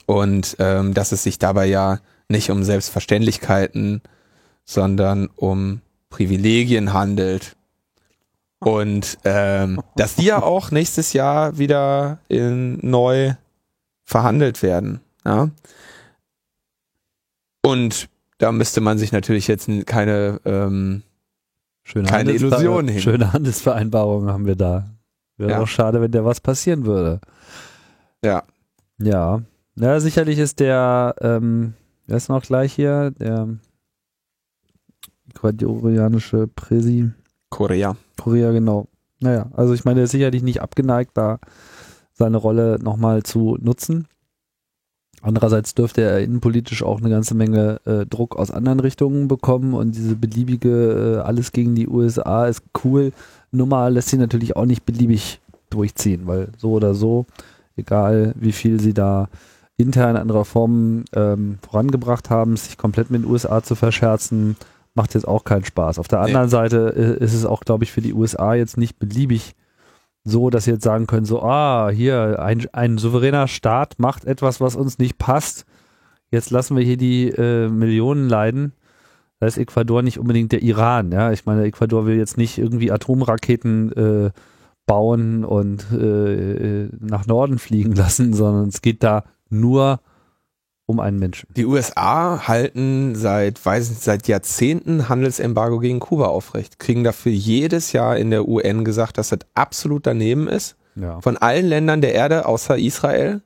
und ähm, dass es sich dabei ja nicht um Selbstverständlichkeiten, sondern um Privilegien handelt. Und ähm, dass die ja auch nächstes Jahr wieder in, neu verhandelt werden. Ja? Und da müsste man sich natürlich jetzt keine, ähm, schöne keine Illusionen hin. Schöne Handelsvereinbarungen haben wir da. Wäre ja. auch schade, wenn der was passieren würde. Ja. Ja. Ja, sicherlich ist der, ähm, wer ist noch gleich hier? Der ecuadorianische Präsi. Korea. Korea, genau. Naja, also ich meine, er ist sicherlich nicht abgeneigt, da seine Rolle nochmal zu nutzen. Andererseits dürfte er innenpolitisch auch eine ganze Menge äh, Druck aus anderen Richtungen bekommen und diese beliebige äh, alles gegen die USA ist cool Nummer lässt sich natürlich auch nicht beliebig durchziehen, weil so oder so, egal wie viel sie da intern an Reformen ähm, vorangebracht haben, sich komplett mit den USA zu verscherzen, macht jetzt auch keinen Spaß. Auf der anderen nee. Seite äh, ist es auch, glaube ich, für die USA jetzt nicht beliebig so, dass sie jetzt sagen können, so, ah, hier, ein, ein souveräner Staat macht etwas, was uns nicht passt. Jetzt lassen wir hier die äh, Millionen leiden. Da ist Ecuador nicht unbedingt der Iran, ja. Ich meine, Ecuador will jetzt nicht irgendwie Atomraketen äh, bauen und äh, äh nach Norden fliegen lassen, sondern es geht da nur um einen Menschen. Die USA halten seit, weiß nicht, seit Jahrzehnten Handelsembargo gegen Kuba aufrecht, kriegen dafür jedes Jahr in der UN gesagt, dass das absolut daneben ist. Ja. Von allen Ländern der Erde außer Israel.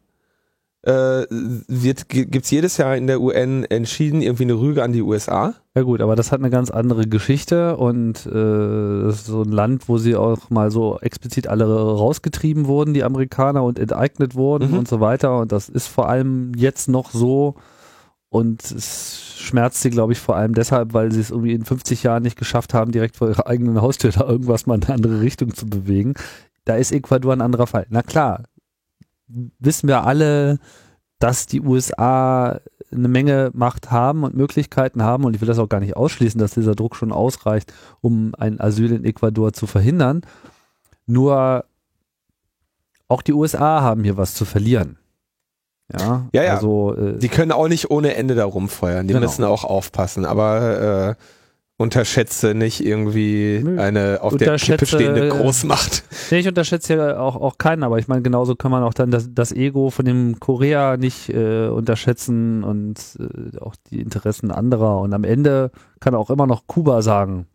Äh, wird, gibt's jedes Jahr in der UN entschieden irgendwie eine Rüge an die USA. Ja gut, aber das hat eine ganz andere Geschichte und äh, das ist so ein Land, wo sie auch mal so explizit alle rausgetrieben wurden, die Amerikaner, und enteignet wurden Mhm. und so weiter. Und das ist vor allem jetzt noch so und es schmerzt sie, glaube ich, vor allem deshalb, weil sie es irgendwie in 50 Jahren nicht geschafft haben, direkt vor ihrer eigenen Haustür da irgendwas mal in eine andere Richtung zu bewegen. Da ist Ecuador ein anderer Fall. Na klar, wissen wir alle, dass die USA eine Menge Macht haben und Möglichkeiten haben und ich will das auch gar nicht ausschließen, dass dieser Druck schon ausreicht, um ein Asyl in Ecuador zu verhindern. Nur auch die USA haben hier was zu verlieren. Ja, Ja, ja. Also, äh, Die können auch nicht ohne Ende da rumfeuern. Die Genau. müssen auch aufpassen. Aber äh, unterschätze nicht irgendwie eine auf der Kippe stehende äh, Großmacht. Nee, ich unterschätze ja auch, auch keinen, aber ich meine, genauso kann man auch dann das, das Ego von dem Korea nicht äh, unterschätzen und äh, auch die Interessen anderer. Und am Ende kann auch immer noch Kuba sagen,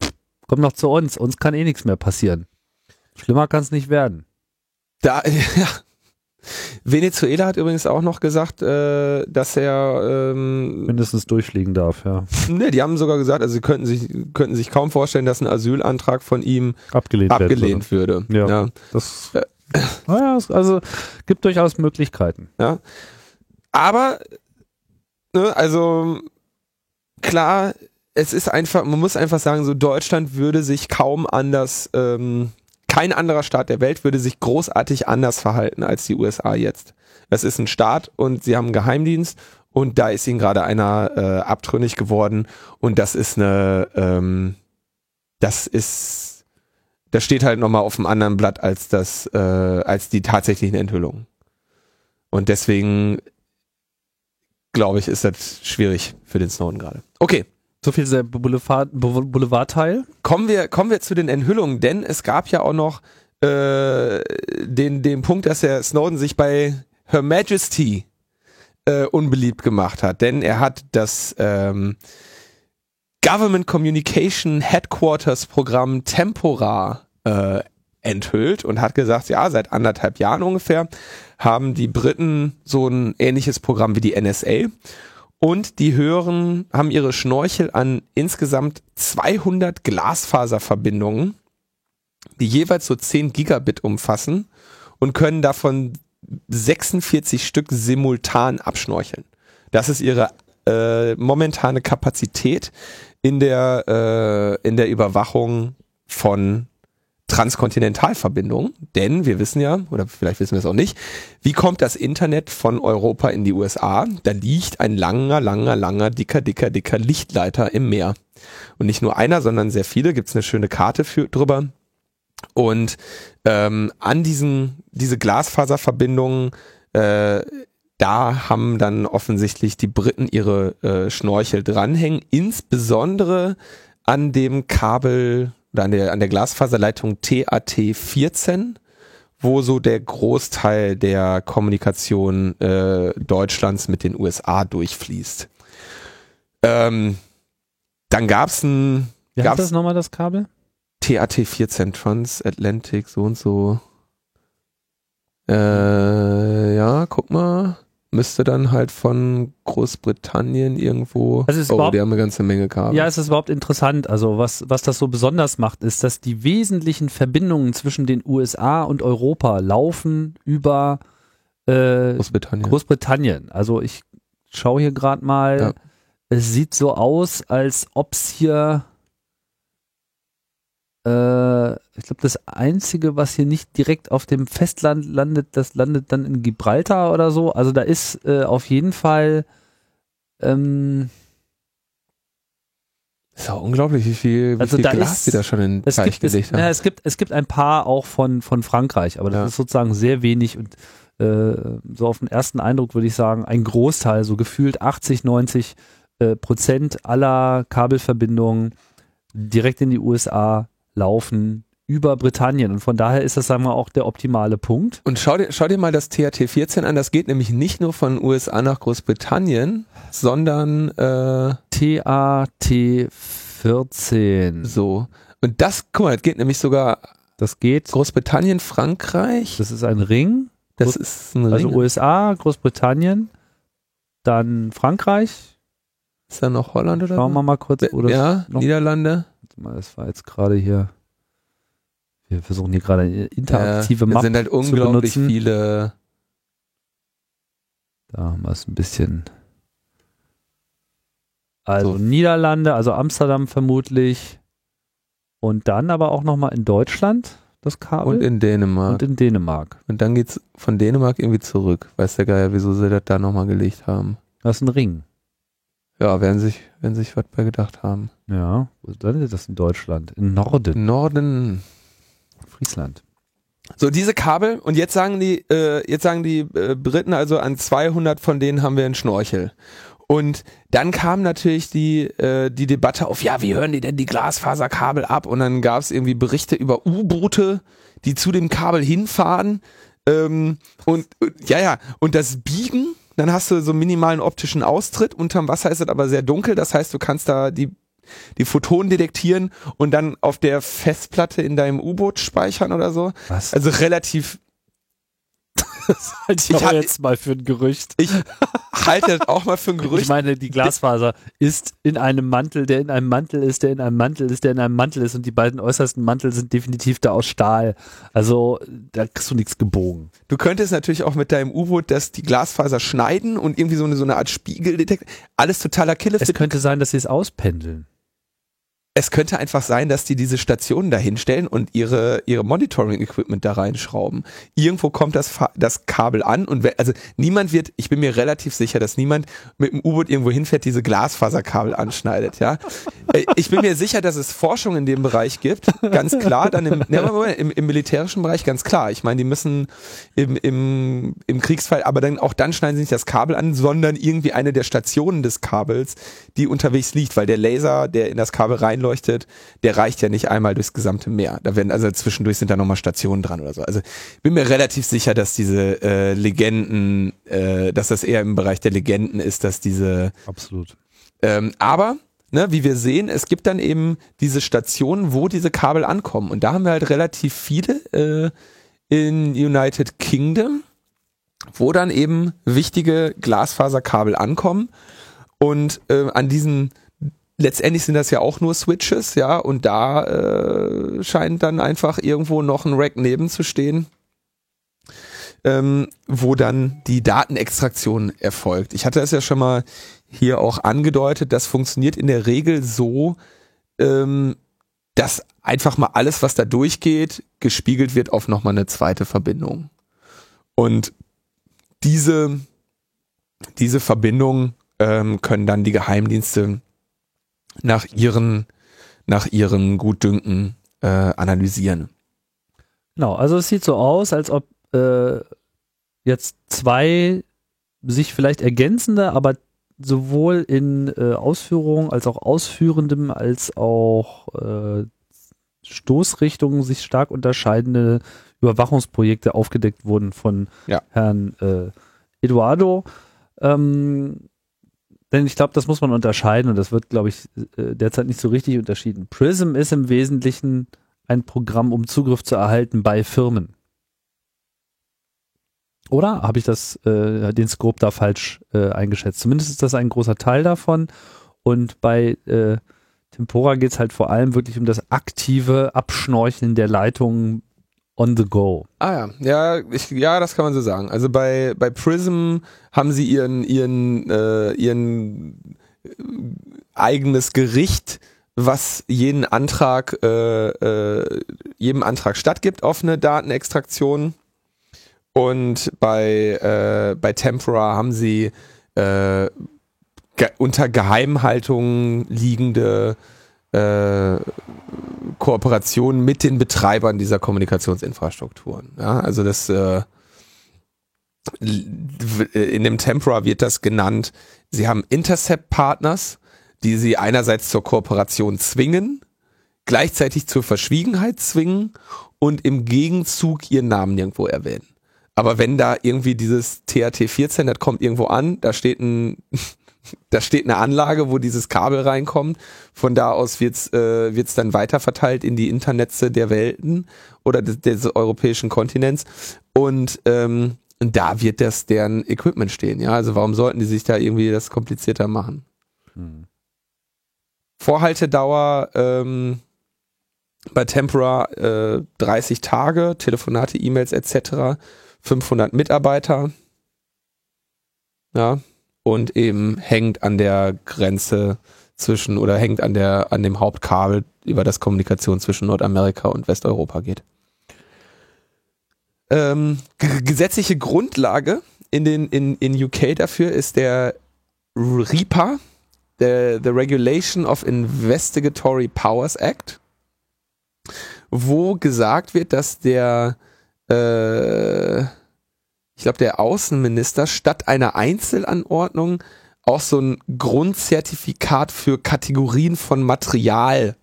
komm doch zu uns, uns kann eh nichts mehr passieren. Schlimmer kann es nicht werden. Da, ja. Venezuela hat übrigens auch noch gesagt, äh, dass er ähm, Mindestens durchfliegen darf, ja. Ne, die haben sogar gesagt, also sie könnten sich, könnten sich kaum vorstellen, dass ein Asylantrag von ihm Abgelehnt, abgelehnt würde. Ja. Ja. Das, naja, es- also gibt durchaus Möglichkeiten. Aber, ne, also klar, es ist einfach, man muss einfach sagen, so Deutschland würde sich kaum anders, ähm, kein anderer Staat der Welt würde sich großartig anders verhalten als die USA jetzt. Das ist ein Staat und sie haben einen Geheimdienst und da ist ihnen gerade einer äh, abtrünnig geworden und das ist eine, ähm, das ist, das steht halt nochmal auf einem anderen Blatt als das, äh, als die tatsächlichen Enthüllungen. Und deswegen glaube ich, ist das schwierig für den Snowden gerade. Okay, So viel der Boulevard, Bou- Boulevardteil. kommen wir, kommen wir zu den Enthüllungen, denn es gab ja auch noch äh, den, den Punkt, dass der Snowden sich bei Her Majesty äh, unbeliebt gemacht hat, denn er hat das ähm, Government Communication Headquarters Programm Tempora äh, enthüllt und hat gesagt, ja, seit anderthalb Jahren ungefähr haben die Briten so ein ähnliches Programm wie die NSA und die hören, haben ihre Schnorchel an insgesamt 200 Glasfaserverbindungen, die jeweils so 10 Gigabit umfassen und können davon 46 Stück simultan abschnorcheln. Das ist ihre äh, momentane Kapazität in der, äh, in der Überwachung von Transkontinentalverbindungen, denn wir wissen ja, oder vielleicht wissen wir es auch nicht, wie kommt das Internet von Europa in die USA? Da liegt ein langer, langer, langer, dicker, dicker, dicker Lichtleiter im Meer. Und nicht nur einer, sondern sehr viele, gibt's eine schöne Karte für, drüber. Und ähm, an diesen, diese Glasfaserverbindungen, äh, da haben dann offensichtlich die Briten ihre äh, Schnorchel dranhängen, insbesondere an dem Kabel oder an der, an der Glasfaserleitung TAT14, wo so der Großteil der Kommunikation äh, Deutschlands mit den USA durchfließt. Ähm, dann gab's ein Wie heißt Gab's- das nochmal, das Kabel? TAT14 Transatlantic, so und so. Äh, ja, guck mal. Müsste dann halt von Großbritannien irgendwo. Also ist oh, die haben eine ganze Menge Kabel. Ja, es ist überhaupt interessant. Also was, was das so besonders macht, ist, dass die wesentlichen Verbindungen zwischen den USA und Europa laufen über äh, Großbritannien. Großbritannien. Also ich schaue hier gerade mal. Ja. Es sieht so aus, als ob es hier äh, ich glaube, das Einzige, was hier nicht direkt auf dem Festland landet, das landet dann in Gibraltar oder so. Also da ist äh, auf jeden Fall ähm, ist ja unglaublich, wie viel, wie Also viel da Glas ist- die da schon in den Teich gibt, es, haben. ja, es, gibt, es gibt ein paar auch von, von Frankreich, aber das Ja. ist sozusagen sehr wenig und äh, so auf den ersten Eindruck würde ich sagen, ein Großteil, so gefühlt 80, 90 äh, Prozent aller Kabelverbindungen direkt in die USA laufen über Britannien und von daher ist das, sagen wir, auch der optimale Punkt. Und schau dir, schau dir mal das TAT14 an. Das geht nämlich nicht nur von USA nach Großbritannien, sondern äh, TAT14. so. Und das, guck mal, das geht nämlich sogar Das geht, Großbritannien, Frankreich. das ist ein Ring Das ist ein Also Ring. USA, Großbritannien, dann Frankreich. ist da noch Holland oder Schauen wir mal kurz, das Ja, Niederlande. Warte mal, Das war jetzt gerade hier. Wir versuchen hier gerade interaktive ja, es Map. sind halt unglaublich viele. Da haben wir es ein bisschen. Also So. Niederlande, also Amsterdam vermutlich. Und dann aber auch nochmal in Deutschland das Kabel. Und in Dänemark. und in Dänemark. Und dann geht's von Dänemark irgendwie zurück. Weiß der Geier, wieso sie das da nochmal gelegt haben. Das ist ein Ring. Ja, werden sich, werden sich was bei gedacht haben. Ja, wo ist dann ist das in Deutschland? Im Norden, Norden. Friesland. So, diese Kabel, und jetzt sagen die, äh, jetzt sagen die äh, Briten, also an 200 von denen haben wir einen Schnorchel. Und dann kam natürlich die, äh, die Debatte auf, ja, wie hören die denn die Glasfaserkabel ab? Und dann gab es irgendwie Berichte über U-Boote, die zu dem Kabel hinfahren. Ähm, und äh, ja, ja, und das Biegen, dann hast du so minimalen optischen Austritt. Unterm Wasser ist es aber sehr dunkel, das heißt, du kannst da die die Photonen detektieren und dann auf der Festplatte in deinem U-Boot speichern oder so. Was? Also relativ, das halte ich hab- jetzt mal für ein Gerücht. ich halte das auch mal für ein Ich Gerücht. meine, die Glasfaser ist in einem Mantel, der in einem Mantel ist, der in einem Mantel ist, der in einem Mantel ist und die beiden äußersten Mantel sind definitiv da aus Stahl. Also da kriegst du nichts gebogen. Du könntest natürlich auch mit deinem U-Boot das die Glasfaser schneiden und irgendwie so eine, so eine Art Spiegeldetektor. Alles totaler Killer. Es könnte sein, dass sie es auspendeln. Es könnte einfach sein, dass die diese Stationen da hinstellen und ihre, ihre Monitoring-Equipment da reinschrauben. Irgendwo kommt das, das Kabel an und we- also niemand wird, ich bin mir relativ sicher, dass niemand mit dem U-Boot irgendwo hinfährt, diese Glasfaserkabel anschneidet, ja. Äh, Ich bin mir sicher, dass es Forschung in dem Bereich gibt, ganz klar, dann im, ne, im, im militärischen Bereich ganz klar. Ich meine, die müssen im, im, im Kriegsfall, aber dann auch dann schneiden sie nicht das Kabel an, sondern irgendwie eine der Stationen des Kabels, die unterwegs liegt, weil der Laser, der in das Kabel reinleuchtet, der reicht ja nicht einmal durchs gesamte Meer. Da werden also zwischendurch sind da nochmal Stationen dran oder so. Also bin mir relativ sicher, dass diese äh, Legenden, äh, dass das eher im Bereich der Legenden ist, dass diese Absolut. ähm, aber, ne, wie wir sehen, es gibt dann eben diese Stationen, wo diese Kabel ankommen. Und da haben wir halt relativ viele äh, in United Kingdom, wo dann eben wichtige Glasfaserkabel ankommen. Und äh, an diesen, letztendlich sind das ja auch nur Switches, ja, und da äh, scheint dann einfach irgendwo noch ein Rack neben zu stehen. Ähm, wo dann die Datenextraktion erfolgt. Ich hatte das ja schon mal hier auch angedeutet, das funktioniert in der Regel so, ähm, dass einfach mal alles, was da durchgeht, gespiegelt wird auf nochmal eine zweite Verbindung. Und diese, diese Verbindung ähm, können dann die Geheimdienste nach ihren, nach ihren Gutdünken äh, analysieren. Genau, also es sieht so aus, als ob äh, jetzt zwei sich vielleicht ergänzende, aber sowohl in äh, Ausführung als auch ausführendem als auch äh, Stoßrichtungen sich stark unterscheidende Überwachungsprojekte aufgedeckt wurden von Ja. Herrn äh, Eduardo. Ähm, denn ich glaube, das muss man unterscheiden und das wird, glaube ich, äh, derzeit nicht so richtig unterschieden. Prism ist im Wesentlichen ein Programm, um Zugriff zu erhalten bei Firmen. Oder habe ich das, äh, den Scope da falsch äh, eingeschätzt? Zumindest ist das ein großer Teil davon. Und bei äh, Tempora geht es halt vor allem wirklich um das aktive Abschnorcheln der Leitungen on the go. Ah ja, ja, ich, ja, das kann man so sagen. Also bei, bei Prism haben sie ihren, ihren, äh, ihren äh, eigenes Gericht, was jeden Antrag, äh, äh, jedem Antrag stattgibt auf eine Datenextraktion. Und bei, äh, bei Tempora haben sie äh, ge unter Geheimhaltung liegende äh, Kooperation mit den Betreibern dieser Kommunikationsinfrastrukturen. Ja, also das äh, in dem Tempora wird das genannt. Sie haben Intercept-Partners, die sie einerseits zur Kooperation zwingen, gleichzeitig zur Verschwiegenheit zwingen und im Gegenzug ihren Namen nirgendwo erwähnen. Aber wenn da irgendwie dieses THT 14, das kommt irgendwo an, da steht ein da steht eine Anlage, wo dieses Kabel reinkommt. Von da aus wird's äh, wird's dann weiterverteilt in die Internetze der Welten oder des, des europäischen Kontinents. Und ähm, da wird das deren Equipment stehen, ja. Also warum sollten die sich da irgendwie das komplizierter machen? Hm. Vorhaltedauer ähm, bei Tempora äh, 30 Tage, Telefonate, E-Mails etc., 500 Mitarbeiter. Ja, und eben hängt an der Grenze zwischen oder hängt an der an dem Hauptkabel, über das Kommunikation zwischen Nordamerika und Westeuropa geht. Ähm, gesetzliche Grundlage in den in, in UK dafür ist der RIPA, der the Regulation of Investigatory Powers Act, wo gesagt wird, dass der äh, ich glaube, der Außenminister statt einer Einzelanordnung auch so ein Grundzertifikat für Kategorien von Material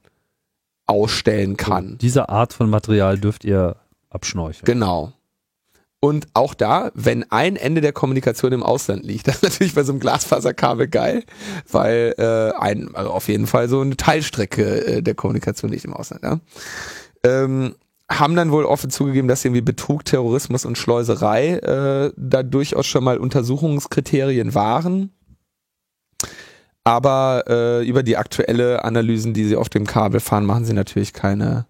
ausstellen kann. Diese Art von Material dürft ihr abschnorcheln. Genau. Und auch da, wenn ein Ende der Kommunikation im Ausland liegt, das ist natürlich bei so einem Glasfaserkabel geil, weil äh, ein, also auf jeden Fall so eine Teilstrecke äh, der Kommunikation liegt im Ausland. Ja? Ähm, haben dann wohl offen zugegeben, dass irgendwie Betrug, Terrorismus und Schleuserei äh, da durchaus schon mal Untersuchungskriterien waren. Aber äh, über die aktuelle Analysen, die sie auf dem Kabel fahren, machen sie natürlich keine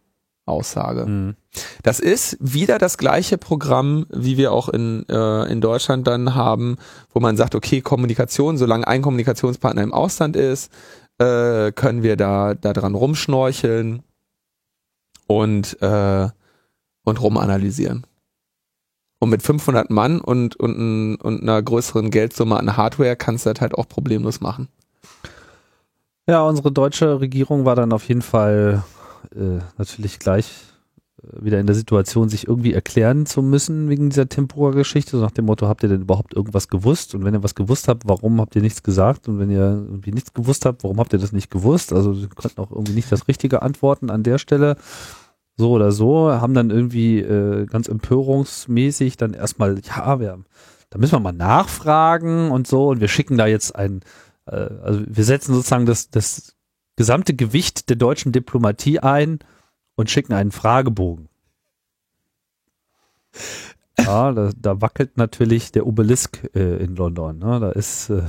Aussage. Mhm. Das ist wieder das gleiche Programm, wie wir auch in, äh, in Deutschland dann haben, wo man sagt, okay, Kommunikation, solange ein Kommunikationspartner im Ausland ist, äh, können wir da, da dran rumschnorcheln und, äh, und rumanalysieren. Und mit 500 Mann und, und, und einer größeren Geldsumme an Hardware kannst du das halt auch problemlos machen. Ja, unsere deutsche Regierung war dann auf jeden Fall äh, natürlich gleich wieder in der Situation, sich irgendwie erklären zu müssen wegen dieser Tempora-Geschichte. So nach dem Motto, habt ihr denn überhaupt irgendwas gewusst? Und wenn ihr was gewusst habt, warum habt ihr nichts gesagt? Und wenn ihr irgendwie nichts gewusst habt, warum habt ihr das nicht gewusst? Also sie konnten auch irgendwie nicht das Richtige antworten an der Stelle so oder so, haben dann irgendwie äh, ganz empörungsmäßig dann erstmal, ja, wir, da müssen wir mal nachfragen und so und wir schicken da jetzt ein, äh, also wir setzen sozusagen das, das gesamte Gewicht der deutschen Diplomatie ein und schicken einen Fragebogen. Ja, da, da wackelt natürlich der Obelisk äh, in London. Ne? Da ist. Äh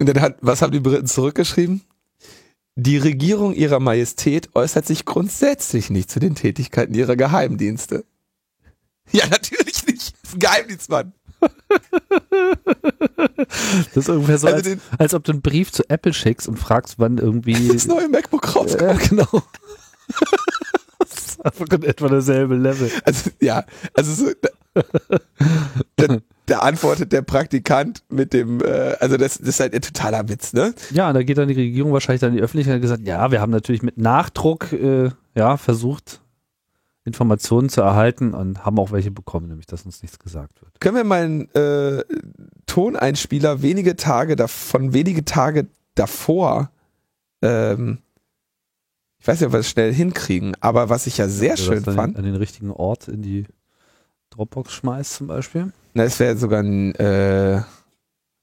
und dann hat, was haben die Briten zurückgeschrieben? Die Regierung ihrer Majestät äußert sich grundsätzlich nicht zu den Tätigkeiten ihrer Geheimdienste. Ja, natürlich nicht. Das ist ein Geheimdienstmann. das ist ungefähr so, also als, als, ob du einen Brief zu Apple schickst und fragst, wann irgendwie das neue MacBook rauskommt. Ja, genau. Das ist einfach in etwa derselbe Level. Also, ja, also so, da, da, antwortet der Praktikant mit dem, äh, also das, das ist halt ein totaler Witz, ne? Ja, und da geht dann die Regierung wahrscheinlich dann in die Öffentlichkeit und gesagt, ja, wir haben natürlich mit Nachdruck äh, ja, versucht, Informationen zu erhalten und haben auch welche bekommen, nämlich dass uns nichts gesagt wird. Können wir mal einen äh, Toneinspieler wenige Tage davon, wenige Tage davor, ähm, weiß nicht, ob wir es schnell hinkriegen, aber was ich ja sehr ja, schön fand. An den richtigen Ort in die Dropbox schmeißt zum Beispiel. Na, es wäre sogar ein, äh,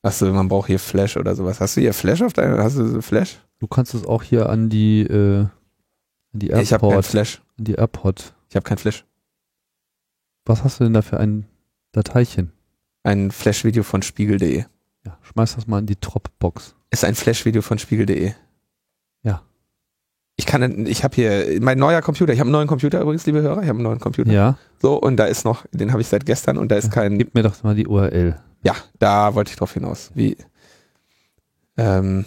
achso, man braucht hier Flash oder sowas. Hast du hier Flash auf deinem, hast du so Flash? Du kannst es auch hier an die, äh, an die AirPod. Ich habe kein Flash. An die AirPod. Ich habe kein Flash. Was hast du denn da für ein Dateischen? Ein Flash-Video von spiegel.de. Ja, schmeiß das mal in die Dropbox. Ist ein Flash-Video von spiegel.de. Ich kann, ich habe hier mein neuer Computer. Ich habe einen neuen Computer übrigens, liebe Hörer. Ich habe einen neuen Computer. Ja. So und da ist noch, den habe ich seit gestern und da ist kein. Gib mir doch mal die URL. Ja, da wollte ich drauf hinaus. Wie? Ähm,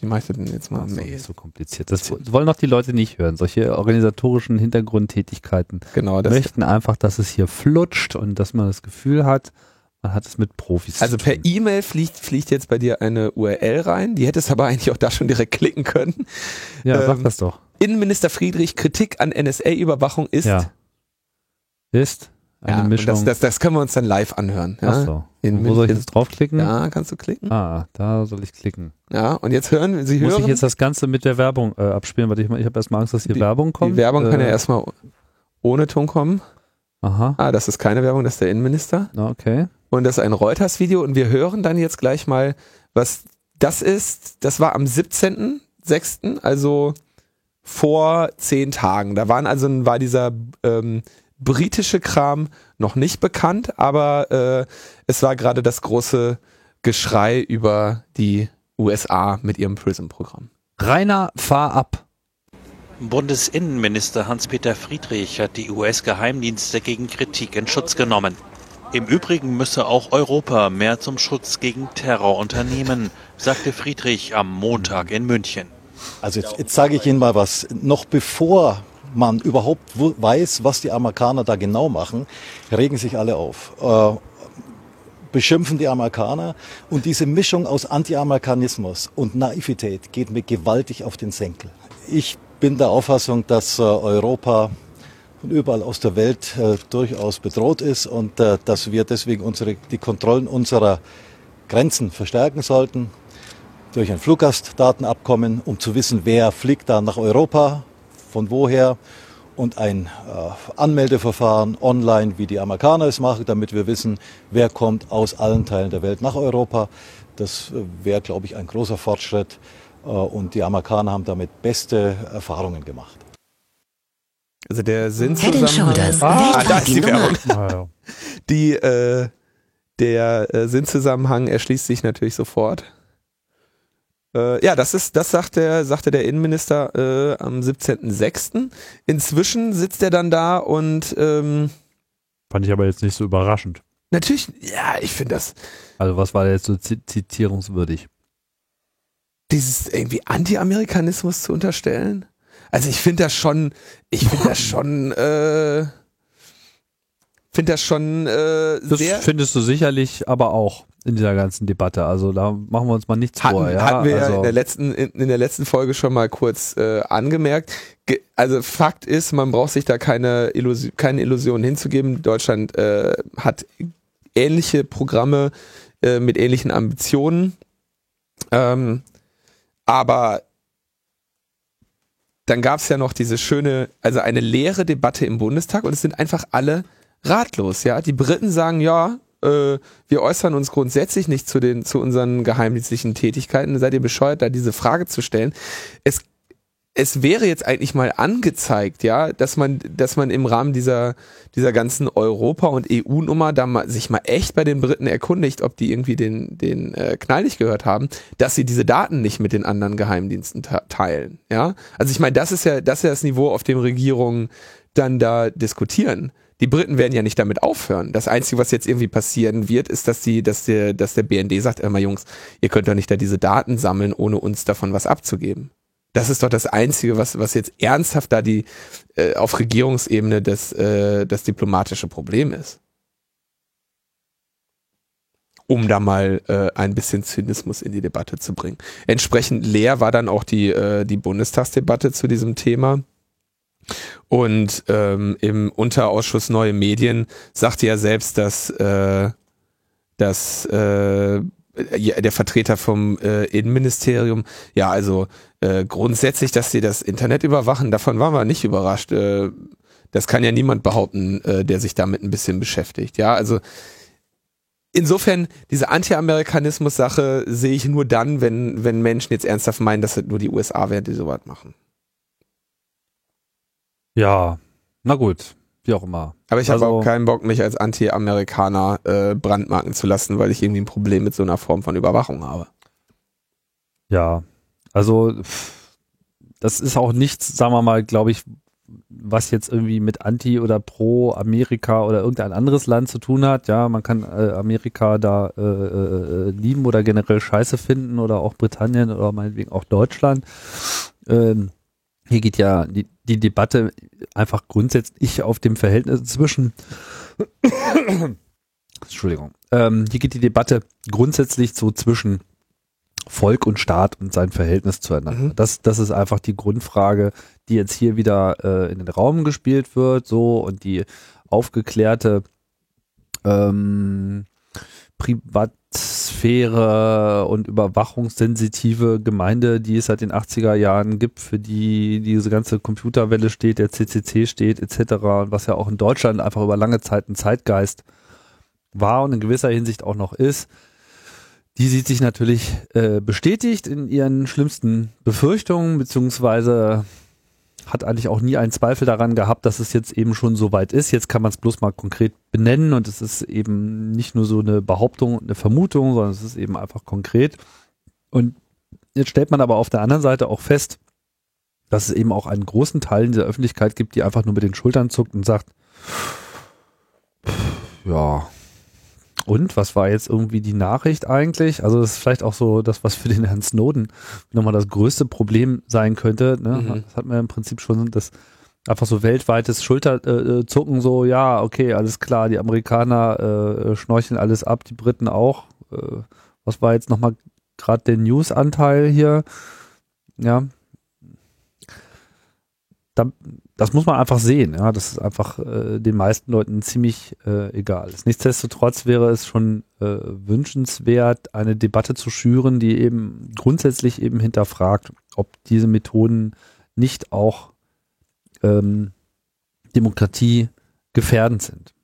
wie mache ich das denn jetzt mal? Das ist so kompliziert. Das wollen doch die Leute nicht hören. Solche organisatorischen Hintergrundtätigkeiten genau, das möchten einfach, dass es hier flutscht und dass man das Gefühl hat, man hat es mit Profis Also per E-Mail fliegt, fliegt jetzt bei dir eine URL rein. Die hättest aber eigentlich auch da schon direkt klicken können. Ja, ähm, sag das doch. Innenminister Friedrich, Kritik an NSA-Überwachung ist. Ja. Ist eine ja, Mischung. Das, das, das, können wir uns dann live anhören. Ja? Ach so. In, Wo soll ich jetzt draufklicken? Ja, kannst du klicken. Ah, da soll ich klicken. Ja, und jetzt hören Sie hören. Muss ich jetzt das Ganze mit der Werbung äh, abspielen? Weil ich, ich habe erstmal Angst, dass hier die, Werbung kommt. Die Werbung äh, kann ja äh, erstmal ohne Ton kommen. Aha. Ah, das ist keine Werbung, das ist der Innenminister. Okay. Und das ist ein Reuters-Video und wir hören dann jetzt gleich mal, was das ist. Das war am 17.06., also vor zehn Tagen. Da waren also war dieser ähm, britische Kram noch nicht bekannt, aber äh, es war gerade das große Geschrei über die USA mit ihrem PRISM-Programm. Rainer, fahr ab. Bundesinnenminister Hans-Peter Friedrich hat die US-Geheimdienste gegen Kritik in Schutz genommen. Im Übrigen müsse auch Europa mehr zum Schutz gegen Terror unternehmen, sagte Friedrich am Montag in München. Also jetzt, jetzt sage ich Ihnen mal was. Noch bevor man überhaupt weiß, was die Amerikaner da genau machen, regen sich alle auf. Äh, beschimpfen die Amerikaner und diese Mischung aus Anti-Amerikanismus und Naivität geht mir gewaltig auf den Senkel. Ich bin der Auffassung, dass äh, Europa von überall aus der Welt äh, durchaus bedroht ist und äh, dass wir deswegen unsere, die Kontrollen unserer Grenzen verstärken sollten durch ein Fluggastdatenabkommen, um zu wissen, wer fliegt da nach Europa, von woher und ein Anmeldeverfahren online, wie die Amerikaner es machen, damit wir wissen, wer kommt aus allen Teilen der Welt nach Europa. Das wäre, glaube ich, ein großer Fortschritt und die Amerikaner haben damit beste Erfahrungen gemacht. Also der Sinnzusammenhang. Ah, da ist die Werbung. Die, äh, der äh, Sinnzusammenhang erschließt sich natürlich sofort. Äh, ja, das ist, das sagt der, sagte der Innenminister äh, am 17.06. Inzwischen sitzt er dann da und ähm, fand ich aber jetzt nicht so überraschend. Natürlich, ja, ich finde das. Also was war jetzt so zitierungswürdig? Dieses irgendwie Anti-Amerikanismus zu unterstellen? Also ich finde das schon, ich finde das schon, äh, finde das schon äh, das sehr. findest du sicherlich aber auch in dieser ganzen Debatte. Also da machen wir uns mal nichts hatten, vor. Ja? Hatten wir also, in der letzten in, in, der letzten Folge schon mal kurz äh, angemerkt. Ge also Fakt ist, man braucht sich da keine Illusion, keine Illusionen hinzugeben. Deutschland äh, hat ähnliche Programme äh, mit ähnlichen Ambitionen. Ähm, aber dann gab es ja noch diese schöne, also eine leere Debatte im Bundestag und es sind einfach alle ratlos, ja. Die Briten sagen, ja, äh, wir äußern uns grundsätzlich nicht zu den, zu unseren geheimdienstlichen Tätigkeiten. Seid ihr bescheuert, da diese Frage zu stellen? Es es wäre jetzt eigentlich mal angezeigt, ja, dass man, dass man im Rahmen dieser, dieser ganzen Europa- und EU-Nummer da mal, sich mal echt bei den Briten erkundigt, ob die irgendwie den, den äh, Knall nicht gehört haben, dass sie diese Daten nicht mit den anderen Geheimdiensten teilen, ja. Also ich meine, das ist ja, das ist ja das Niveau, auf dem Regierungen dann da diskutieren. Die Briten werden ja nicht damit aufhören. Das Einzige, was jetzt irgendwie passieren wird, ist, dass die, dass der, dass der BND sagt, immer Jungs, ihr könnt doch nicht da diese Daten sammeln, ohne uns davon was abzugeben. Das ist doch das Einzige, was, was jetzt ernsthaft da die äh, auf Regierungsebene das, äh, das diplomatische Problem ist. Um da mal äh, ein bisschen Zynismus in die Debatte zu bringen. Entsprechend leer war dann auch die, äh, die Bundestagsdebatte zu diesem Thema. Und ähm, im Unterausschuss Neue Medien sagte er selbst, dass, äh, dass äh, der Vertreter vom äh, Innenministerium, ja, also äh, grundsätzlich, dass sie das Internet überwachen, davon waren wir nicht überrascht. Äh, das kann ja niemand behaupten, äh, der sich damit ein bisschen beschäftigt. Ja, also insofern, diese Anti-Amerikanismus-Sache sehe ich nur dann, wenn, wenn Menschen jetzt ernsthaft meinen, dass es nur die USA wären, die sowas machen. Ja, na gut, wie auch immer. Aber ich also, habe auch keinen Bock, mich als Anti-Amerikaner äh, brandmarken zu lassen, weil ich irgendwie ein Problem mit so einer Form von Überwachung habe. Ja, also das ist auch nichts, sagen wir mal, glaube ich, was jetzt irgendwie mit Anti oder Pro Amerika oder irgendein anderes Land zu tun hat. Ja, man kann äh, Amerika da äh, äh, lieben oder generell scheiße finden oder auch Britannien oder meinetwegen auch Deutschland. Ähm, hier geht ja die, die Debatte einfach grundsätzlich auf dem Verhältnis zwischen Entschuldigung. Ähm, hier geht die Debatte grundsätzlich so zwischen Volk und Staat und sein Verhältnis zueinander. Mhm. Das, das ist einfach die Grundfrage, die jetzt hier wieder äh, in den Raum gespielt wird, so und die aufgeklärte ähm, Privatsphäre und überwachungssensitive Gemeinde, die es seit den 80er Jahren gibt, für die diese ganze Computerwelle steht, der CCC steht, etc., was ja auch in Deutschland einfach über lange Zeit ein Zeitgeist war und in gewisser Hinsicht auch noch ist, die sieht sich natürlich äh, bestätigt in ihren schlimmsten Befürchtungen, beziehungsweise hat eigentlich auch nie einen Zweifel daran gehabt, dass es jetzt eben schon so weit ist. Jetzt kann man es bloß mal konkret benennen und es ist eben nicht nur so eine Behauptung eine Vermutung, sondern es ist eben einfach konkret. Und jetzt stellt man aber auf der anderen Seite auch fest, dass es eben auch einen großen Teil in der Öffentlichkeit gibt, die einfach nur mit den Schultern zuckt und sagt, ja, und was war jetzt irgendwie die Nachricht eigentlich? Also das ist vielleicht auch so das, was für den Herrn Snowden nochmal das größte Problem sein könnte. Ne? Mhm. Das hat man im Prinzip schon das einfach so weltweites Schulterzucken, äh, so ja, okay, alles klar, die Amerikaner äh, schnorcheln alles ab, die Briten auch. Äh, was war jetzt nochmal gerade der News-Anteil hier? Ja, da, das muss man einfach sehen. Ja, das ist einfach äh, den meisten Leuten ziemlich äh, egal. Nichtsdestotrotz wäre es schon äh, wünschenswert, eine Debatte zu schüren, die eben grundsätzlich eben hinterfragt, ob diese Methoden nicht auch ähm, Demokratie gefährdend sind.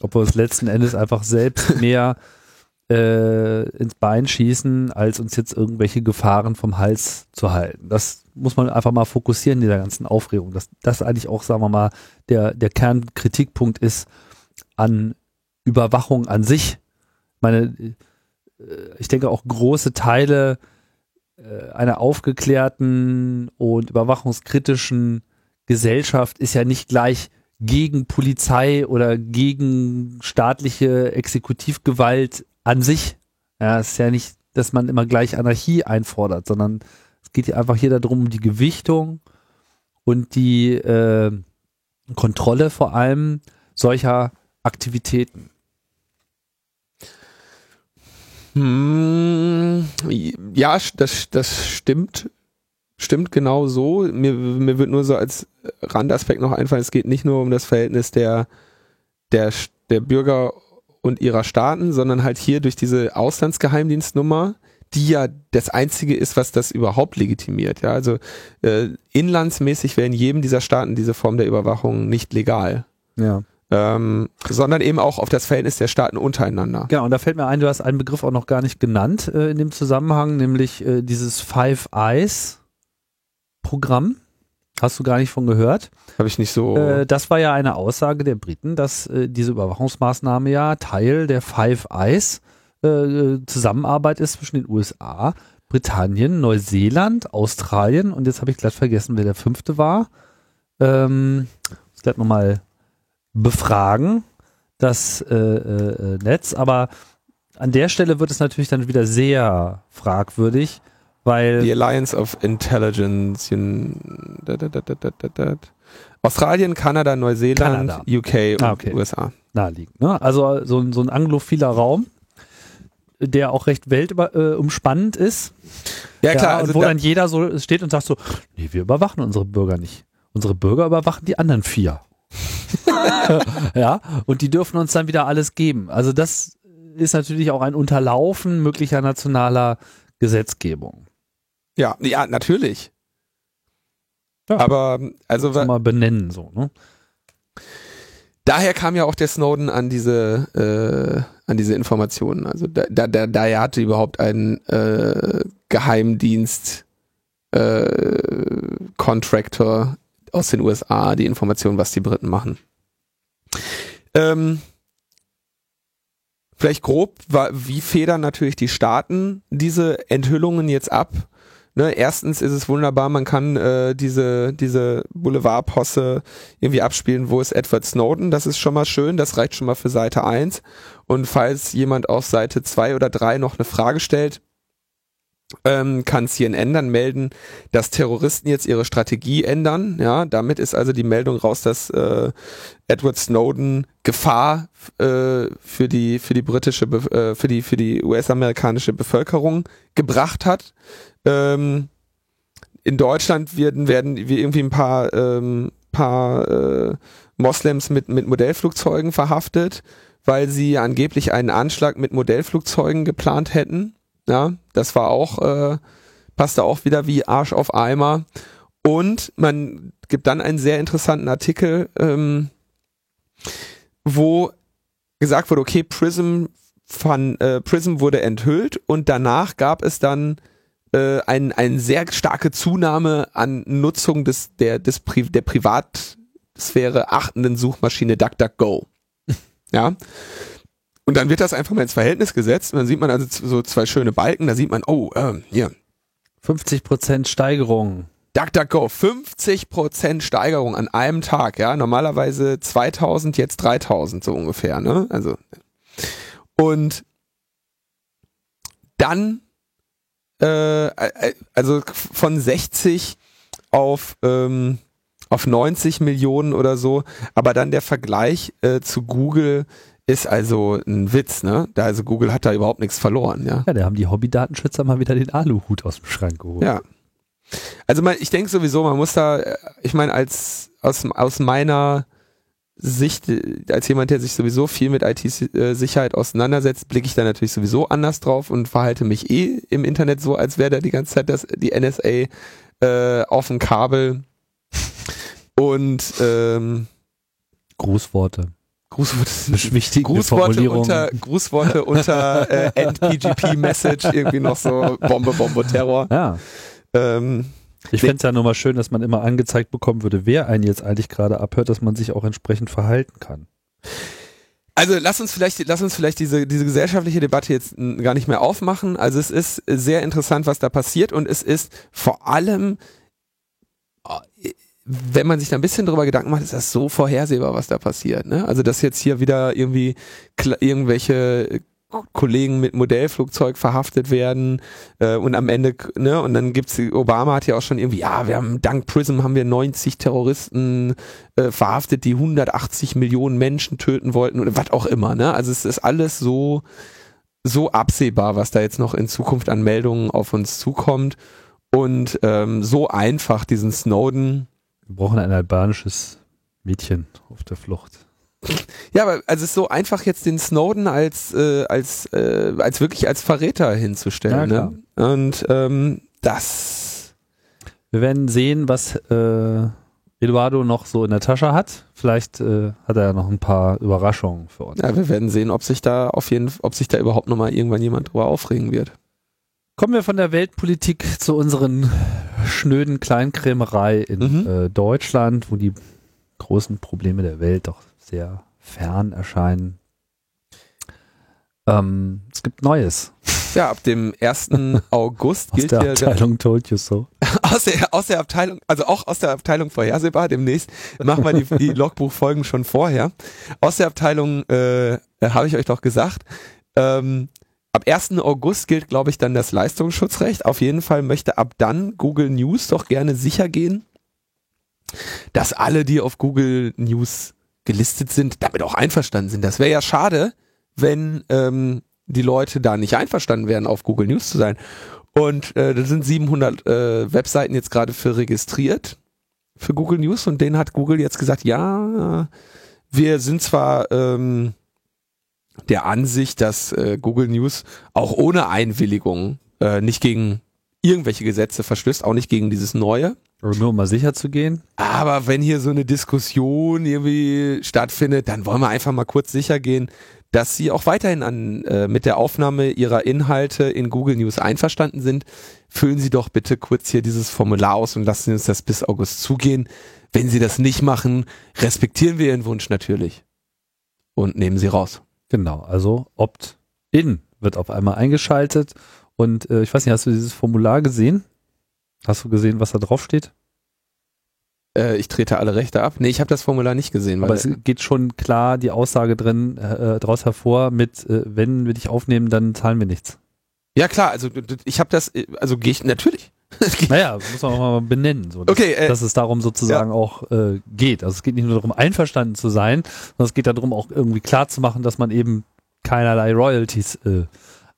Ob wir uns letzten Endes einfach selbst mehr äh, ins Bein schießen, als uns jetzt irgendwelche Gefahren vom Hals zu halten. Das muss man einfach mal fokussieren in dieser ganzen Aufregung. Dass das eigentlich auch, sagen wir mal, der, der Kernkritikpunkt ist an Überwachung an sich. Meine, äh, ich denke auch große Teile äh, einer aufgeklärten und überwachungskritischen Gesellschaft ist ja nicht gleich gegen Polizei oder gegen staatliche Exekutivgewalt an sich. Ja, es ist ja nicht, dass man immer gleich Anarchie einfordert, sondern es geht einfach hier darum, um die Gewichtung und die äh, Kontrolle vor allem solcher Aktivitäten. Hm, ja, das, das stimmt. Stimmt genau so. Mir, mir wird nur so als Randaspekt noch einfallen, es geht nicht nur um das Verhältnis der, der, der Bürger und ihrer Staaten, sondern halt hier durch diese Auslandsgeheimdienstnummer, die ja das einzige ist, was das überhaupt legitimiert. Ja, also äh, inlandsmäßig wäre in jedem dieser Staaten diese Form der Überwachung nicht legal. Ja. Ähm, sondern eben auch auf das Verhältnis der Staaten untereinander. Genau, und da fällt mir ein, du hast einen Begriff auch noch gar nicht genannt äh, in dem Zusammenhang, nämlich äh, dieses Five Eyes Programm. Hast du gar nicht von gehört? Habe ich nicht so. Äh, das war ja eine Aussage der Briten, dass äh, diese Überwachungsmaßnahme ja Teil der Five Eyes äh, Zusammenarbeit ist zwischen den USA, Britannien, Neuseeland, Australien und jetzt habe ich glatt vergessen, wer der fünfte war. Ähm, ich gleich nochmal befragen, das äh, äh, Netz, aber an der Stelle wird es natürlich dann wieder sehr fragwürdig, weil die Alliance of Intelligence, Australien, Kanada, Neuseeland, Kanada. UK und ah, okay. USA. Naheliegend. Ne? Also so, so ein anglophiler Raum, der auch recht weltumspannend äh, ist. Ja, klar. Ja, und also wo da dann jeder so steht und sagt so, nee, wir überwachen unsere Bürger nicht. Unsere Bürger überwachen die anderen vier. ja, und die dürfen uns dann wieder alles geben. Also das ist natürlich auch ein Unterlaufen möglicher nationaler Gesetzgebung. Ja, ja, natürlich. Ja. Aber also mal benennen so, ne? Daher kam ja auch der Snowden an diese äh, an diese Informationen. Also da, da, da, daher hatte überhaupt ein äh, Geheimdienst äh, Contractor aus den USA die Informationen, was die Briten machen. Ähm, vielleicht grob, wie federn natürlich die Staaten diese Enthüllungen jetzt ab? Ne, erstens ist es wunderbar, man kann äh, diese, diese Boulevardposse irgendwie abspielen, wo ist Edward Snowden, das ist schon mal schön, das reicht schon mal für Seite 1. Und falls jemand auf Seite 2 oder 3 noch eine Frage stellt, ähm, kann CNN dann melden, dass Terroristen jetzt ihre Strategie ändern. Ja, damit ist also die Meldung raus, dass äh, Edward Snowden Gefahr äh, für die für die britische äh, für die für die US-amerikanische Bevölkerung gebracht hat. Ähm, in Deutschland werden werden wir irgendwie ein paar ähm, paar äh, Moslems mit mit Modellflugzeugen verhaftet, weil sie angeblich einen Anschlag mit Modellflugzeugen geplant hätten. Ja, das war auch, äh, passte auch wieder wie Arsch auf Eimer. Und man gibt dann einen sehr interessanten Artikel, ähm, wo gesagt wurde, okay, Prism, von, äh, Prism wurde enthüllt und danach gab es dann äh, ein, eine sehr starke Zunahme an Nutzung des, der, des Pri der Privatsphäre achtenden Suchmaschine DuckDuckGo. ja. Und dann wird das einfach mal ins Verhältnis gesetzt und dann sieht man also so zwei schöne Balken, da sieht man, oh, ähm, hier. 50 Prozent Steigerung. DuckDuckGo, 50 Prozent Steigerung an einem Tag, ja. Normalerweise 2000, jetzt 3000 so ungefähr, ne? Also. Und dann äh, äh, also von 60 auf, ähm, auf 90 Millionen oder so, aber dann der Vergleich äh, zu Google ist also ein Witz, ne? Da also Google hat da überhaupt nichts verloren, ja. Ja, da haben die Hobby-Datenschützer mal wieder den Aluhut aus dem Schrank geholt. Ja. Also man, ich denke sowieso, man muss da, ich meine, als aus, aus meiner Sicht, als jemand, der sich sowieso viel mit IT-Sicherheit auseinandersetzt, blicke ich da natürlich sowieso anders drauf und verhalte mich eh im Internet so, als wäre da die ganze Zeit das, die NSA äh, auf dem Kabel. Und ähm, Grußworte. Grußworte sind wichtige Grußworte unter Grußworte unter äh, NPGP-Message, irgendwie noch so Bombe, Bombe, Terror. Ja. Ähm, Ich fände es ja nur mal schön, dass man immer angezeigt bekommen würde, wer einen jetzt eigentlich gerade abhört, dass man sich auch entsprechend verhalten kann. Also lass uns vielleicht, lass uns vielleicht diese, diese gesellschaftliche Debatte jetzt gar nicht mehr aufmachen. Also es ist sehr interessant, was da passiert und es ist vor allem, äh, wenn man sich da ein bisschen drüber Gedanken macht, ist das so vorhersehbar, was da passiert. Ne? Also dass jetzt hier wieder irgendwie irgendwelche Kollegen mit Modellflugzeug verhaftet werden äh, und am Ende, ne, und dann gibt's, Obama hat ja auch schon irgendwie, ja, wir haben, dank Prism haben wir 90 Terroristen äh, verhaftet, die 180 Millionen Menschen töten wollten oder was auch immer, ne, also es ist alles so, so absehbar, was da jetzt noch in Zukunft an Meldungen auf uns zukommt und ähm, so einfach diesen Snowden, Wir brauchen ein albanisches Mädchen auf der Flucht. ja, aber also es ist so einfach jetzt den Snowden als äh, als äh, als wirklich als Verräter hinzustellen, Ja, ne? Und ähm, das Wir werden sehen, was äh, Eduardo noch so in der Tasche hat. Vielleicht äh, hat er ja noch ein paar Überraschungen für uns. Ja, wir werden sehen, ob sich da auf jeden, ob sich da überhaupt noch mal irgendwann jemand drüber aufregen wird. Kommen wir von der Weltpolitik zu unseren schnöden Kleinkrämerei in Mhm. äh, Deutschland, wo die großen Probleme der Welt doch sehr fern erscheinen. Ähm, es gibt Neues Ja, ab dem 1. August aus gilt der ja der, Abteilung Told You So. aus der aus der Abteilung, also auch aus der Abteilung vorhersehbar. Demnächst machen wir die, die Logbuchfolgen schon vorher. Aus der Abteilung äh, habe ich euch doch gesagt. Ähm, ab 1. August gilt, glaube ich, dann das Leistungsschutzrecht. Auf jeden Fall möchte ab dann Google News doch gerne sicher gehen, dass alle, die auf Google News gelistet sind, damit auch einverstanden sind. Das wäre ja schade, wenn ähm, die Leute da nicht einverstanden wären, auf Google News zu sein. Und äh, da sind 700 äh, Webseiten jetzt gerade für registriert für Google News und denen hat Google jetzt gesagt, ja, wir sind zwar ähm, der Ansicht, dass äh, Google News auch ohne Einwilligung äh, nicht gegen irgendwelche Gesetze verstößt, auch nicht gegen dieses neue. Nur um mal sicher zu gehen. Aber wenn hier so eine Diskussion irgendwie stattfindet, dann wollen wir einfach mal kurz sicher gehen, dass sie auch weiterhin an, äh, mit der Aufnahme ihrer Inhalte in Google News einverstanden sind. Füllen Sie doch bitte kurz hier dieses Formular aus und lassen Sie uns das bis August zugehen. Wenn Sie das nicht machen, respektieren wir Ihren Wunsch natürlich und nehmen Sie raus. Genau, also Opt-in wird auf einmal eingeschaltet. Und äh, ich weiß nicht, hast du dieses Formular gesehen? Hast du gesehen, was da drauf steht? Äh, ich trete alle Rechte ab. Nee, ich habe das Formular nicht gesehen. Aber Weil es geht schon klar die Aussage drin äh, daraus hervor mit, äh, wenn wir dich aufnehmen, dann zahlen wir nichts. ja klar, also ich habe das, äh, also gehe ich natürlich. Naja, muss man auch mal benennen, so, dass, Okay, äh, dass es darum sozusagen auch äh, geht. Also es geht nicht nur darum, einverstanden zu sein, sondern es geht darum, auch irgendwie klar zu machen, dass man eben keinerlei Royalties äh,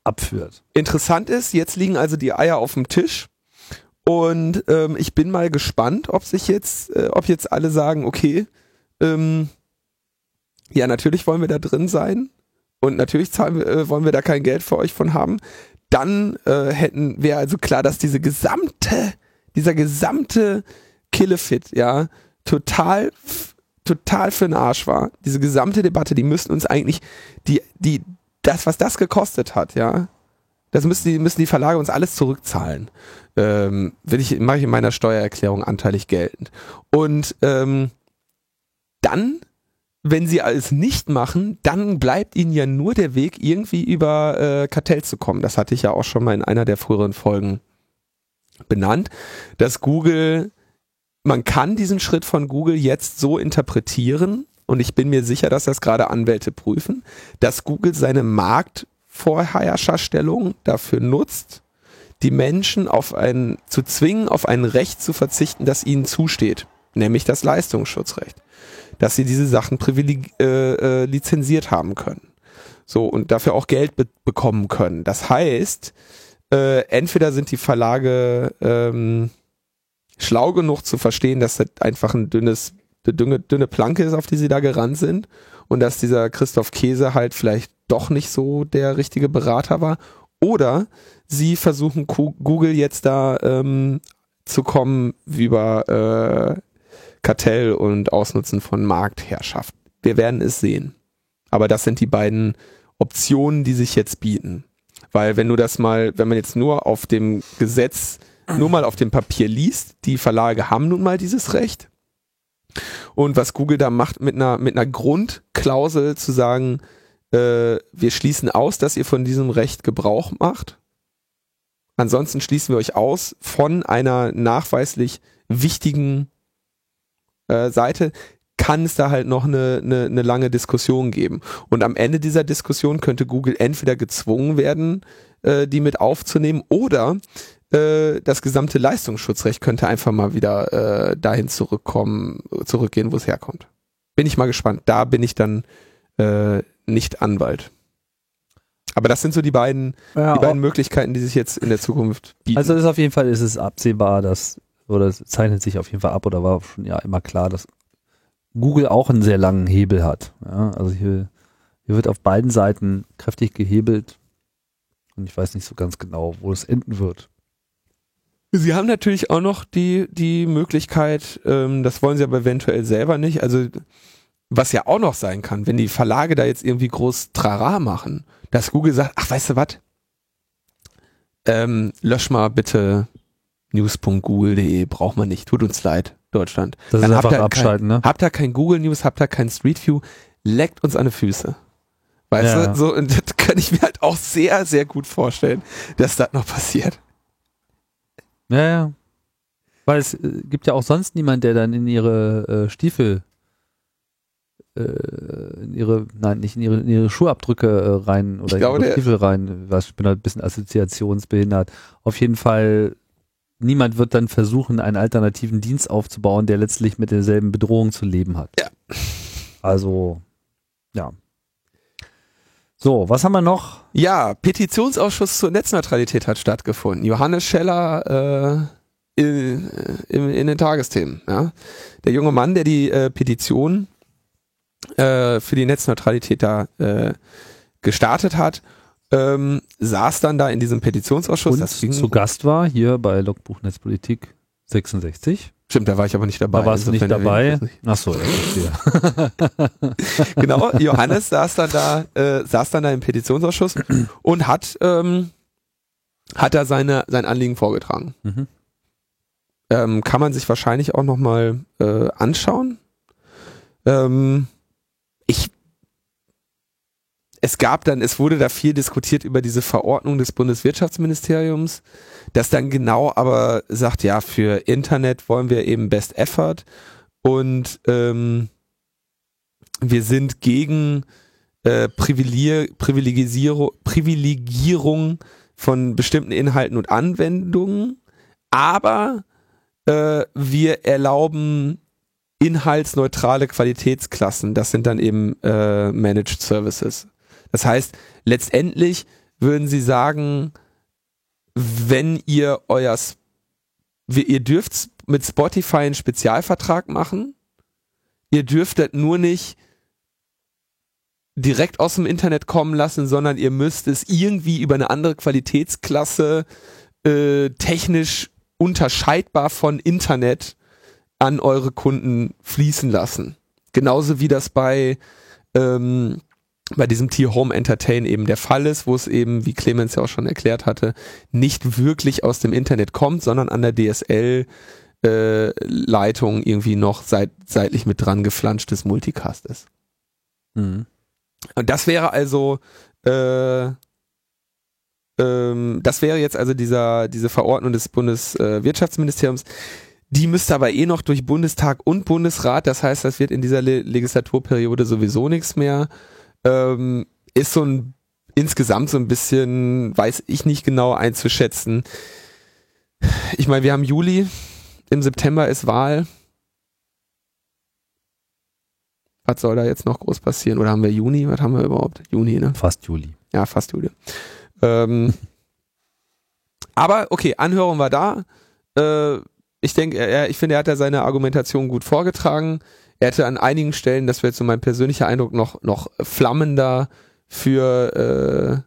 abführt. Interessant ist, jetzt liegen also die Eier auf dem Tisch und ähm, ich bin mal gespannt, ob sich jetzt, äh, ob jetzt alle sagen, okay, ähm, ja, natürlich wollen wir da drin sein und natürlich zahlen äh, wollen wir da kein Geld für euch von haben. Dann äh, hätten wäre also klar, dass diese gesamte, dieser gesamte Killefit, ja, total, total für den Arsch war. Diese gesamte Debatte, die müssten uns eigentlich, die, die, das, was das gekostet hat, ja, Das müssen die, müssen die Verlage uns alles zurückzahlen. Ähm, will ich, mache ich in meiner Steuererklärung anteilig geltend. Und ähm, dann, wenn sie alles nicht machen, dann bleibt ihnen ja nur der Weg, irgendwie über äh, Kartell zu kommen. Das hatte ich ja auch schon mal in einer der früheren Folgen benannt, dass Google, man kann diesen Schritt von Google jetzt so interpretieren, und ich bin mir sicher, dass das gerade Anwälte prüfen, dass Google seine Marktvorherrscherstellung dafür nutzt, die Menschen auf ein, zu zwingen, auf ein Recht zu verzichten, das ihnen zusteht, nämlich das Leistungsschutzrecht, dass sie diese Sachen privileg, äh, äh, lizenziert haben können. So, und dafür auch Geld be bekommen können. Das heißt, äh, entweder sind die Verlage ähm, schlau genug zu verstehen, dass das einfach ein dünnes, dünne, dünne Planke ist, auf die sie da gerannt sind und dass dieser Christoph Käse halt vielleicht doch nicht so der richtige Berater war. Oder sie versuchen Google jetzt da ähm, zu kommen über äh, Kartell und Ausnutzen von Marktherrschaft. Wir werden es sehen. Aber das sind die beiden Optionen, die sich jetzt bieten. Weil wenn du das mal, wenn man jetzt nur auf dem Gesetz, nur mal auf dem Papier liest, die Verlage haben nun mal dieses Recht. Und was Google da macht mit einer, mit einer Grundklausel zu sagen, äh, wir schließen aus, dass ihr von diesem Recht Gebrauch macht. Ansonsten schließen wir euch aus von einer nachweislich wichtigen äh, Seite, kann es da halt noch eine, eine, eine lange Diskussion geben. Und am Ende dieser Diskussion könnte Google entweder gezwungen werden, äh, die mit aufzunehmen, oder äh, das gesamte Leistungsschutzrecht könnte einfach mal wieder äh, dahin zurückkommen, zurückgehen, wo es herkommt. Bin ich mal gespannt. Da bin ich dann äh, nicht Anwalt. Aber das sind so die beiden, Ja, die beiden Möglichkeiten, die sich jetzt in der Zukunft bieten. Also ist auf jeden Fall ist es absehbar, dass oder es zeichnet sich auf jeden Fall ab oder war schon ja immer klar, dass Google auch einen sehr langen Hebel hat. Ja, also hier, hier wird auf beiden Seiten kräftig gehebelt und ich weiß nicht so ganz genau, wo es enden wird. Sie haben natürlich auch noch die, die Möglichkeit, ähm, das wollen sie aber eventuell selber nicht, also was ja auch noch sein kann, wenn die Verlage da jetzt irgendwie groß Trara machen, dass Google sagt, ach weißt du was, ähm, lösch mal bitte news.google.de, braucht man nicht, tut uns leid, Deutschland. Das Dann ist habt einfach ihr abschalten, ne? Habt ihr kein Google News, habt ihr kein Street View, leckt uns an die Füße. Weißt Ja. du, so, und das kann ich mir halt auch sehr, sehr gut vorstellen, dass das noch passiert. Ja, ja. Weil es äh, gibt ja auch sonst niemand, der dann in ihre äh, Stiefel, äh, in ihre, nein, nicht in ihre, in ihre Schuhabdrücke äh, rein oder Ich glaube, in ihre Stiefel rein. Was, ich bin halt ein bisschen assoziationsbehindert. Auf jeden Fall, niemand wird dann versuchen, einen alternativen Dienst aufzubauen, der letztlich mit derselben Bedrohung zu leben hat. Ja. Also, ja. So, was haben wir noch? Ja, Petitionsausschuss zur Netzneutralität hat stattgefunden. Johannes Scheller äh, in, in, in den Tagesthemen. Ja. Der junge Mann, der die äh, Petition äh, für die Netzneutralität da äh, gestartet hat, ähm, saß dann da in diesem Petitionsausschuss. Und Das ging, zu Gast war hier bei Logbuch Netzpolitik 66. stimmt, da war ich aber nicht dabei. Da warst du nicht dabei. nicht. Ach so, ja, genau, Johannes saß dann da, äh, saß dann da im Petitionsausschuss und hat, ähm, hat da seine, sein Anliegen vorgetragen. Mhm. Ähm, kann man sich wahrscheinlich auch nochmal äh, anschauen. Ähm, ich es gab dann, es wurde da viel diskutiert über diese Verordnung des Bundeswirtschaftsministeriums, das dann genau aber sagt, ja, für Internet wollen wir eben Best Effort und ähm, wir sind gegen äh, Privileg Privilegisierung, Privilegierung von bestimmten Inhalten und Anwendungen, aber äh, wir erlauben inhaltsneutrale Qualitätsklassen. Das sind dann eben äh, Managed Services. Das heißt, letztendlich würden sie sagen, wenn ihr euer, ihr dürft mit Spotify einen Spezialvertrag machen, ihr dürftet nur nicht direkt aus dem Internet kommen lassen, sondern ihr müsst es irgendwie über eine andere Qualitätsklasse äh, technisch unterscheidbar von Internet an eure Kunden fließen lassen. Genauso wie das bei ähm, bei diesem Tier Home Entertain eben der Fall ist, wo es eben, wie Clemens ja auch schon erklärt hatte, nicht wirklich aus dem Internet kommt, sondern an der DSL äh, Leitung irgendwie noch seit, seitlich mit dran geflanschtes Multicast ist. Mhm. Und das wäre also äh, ähm, das wäre jetzt also dieser, diese Verordnung des Bundeswirtschaftsministeriums. Äh, die müsste aber eh noch durch Bundestag und Bundesrat. Das heißt, das wird in dieser Le Legislaturperiode sowieso nichts mehr. Ähm, ist so ein insgesamt so ein bisschen, weiß ich nicht genau einzuschätzen. Ich meine, wir haben Juli, im September ist Wahl. Was soll da jetzt noch groß passieren? Oder haben wir Juni? Was haben wir überhaupt? Juni, ne? Fast Juli. Ja, fast Juli. Ähm, aber okay, Anhörung war da. Äh, ich denke, ich finde, er hat da seine Argumentation gut vorgetragen. Er hätte an einigen Stellen, das wäre jetzt so mein persönlicher Eindruck, noch, noch flammender für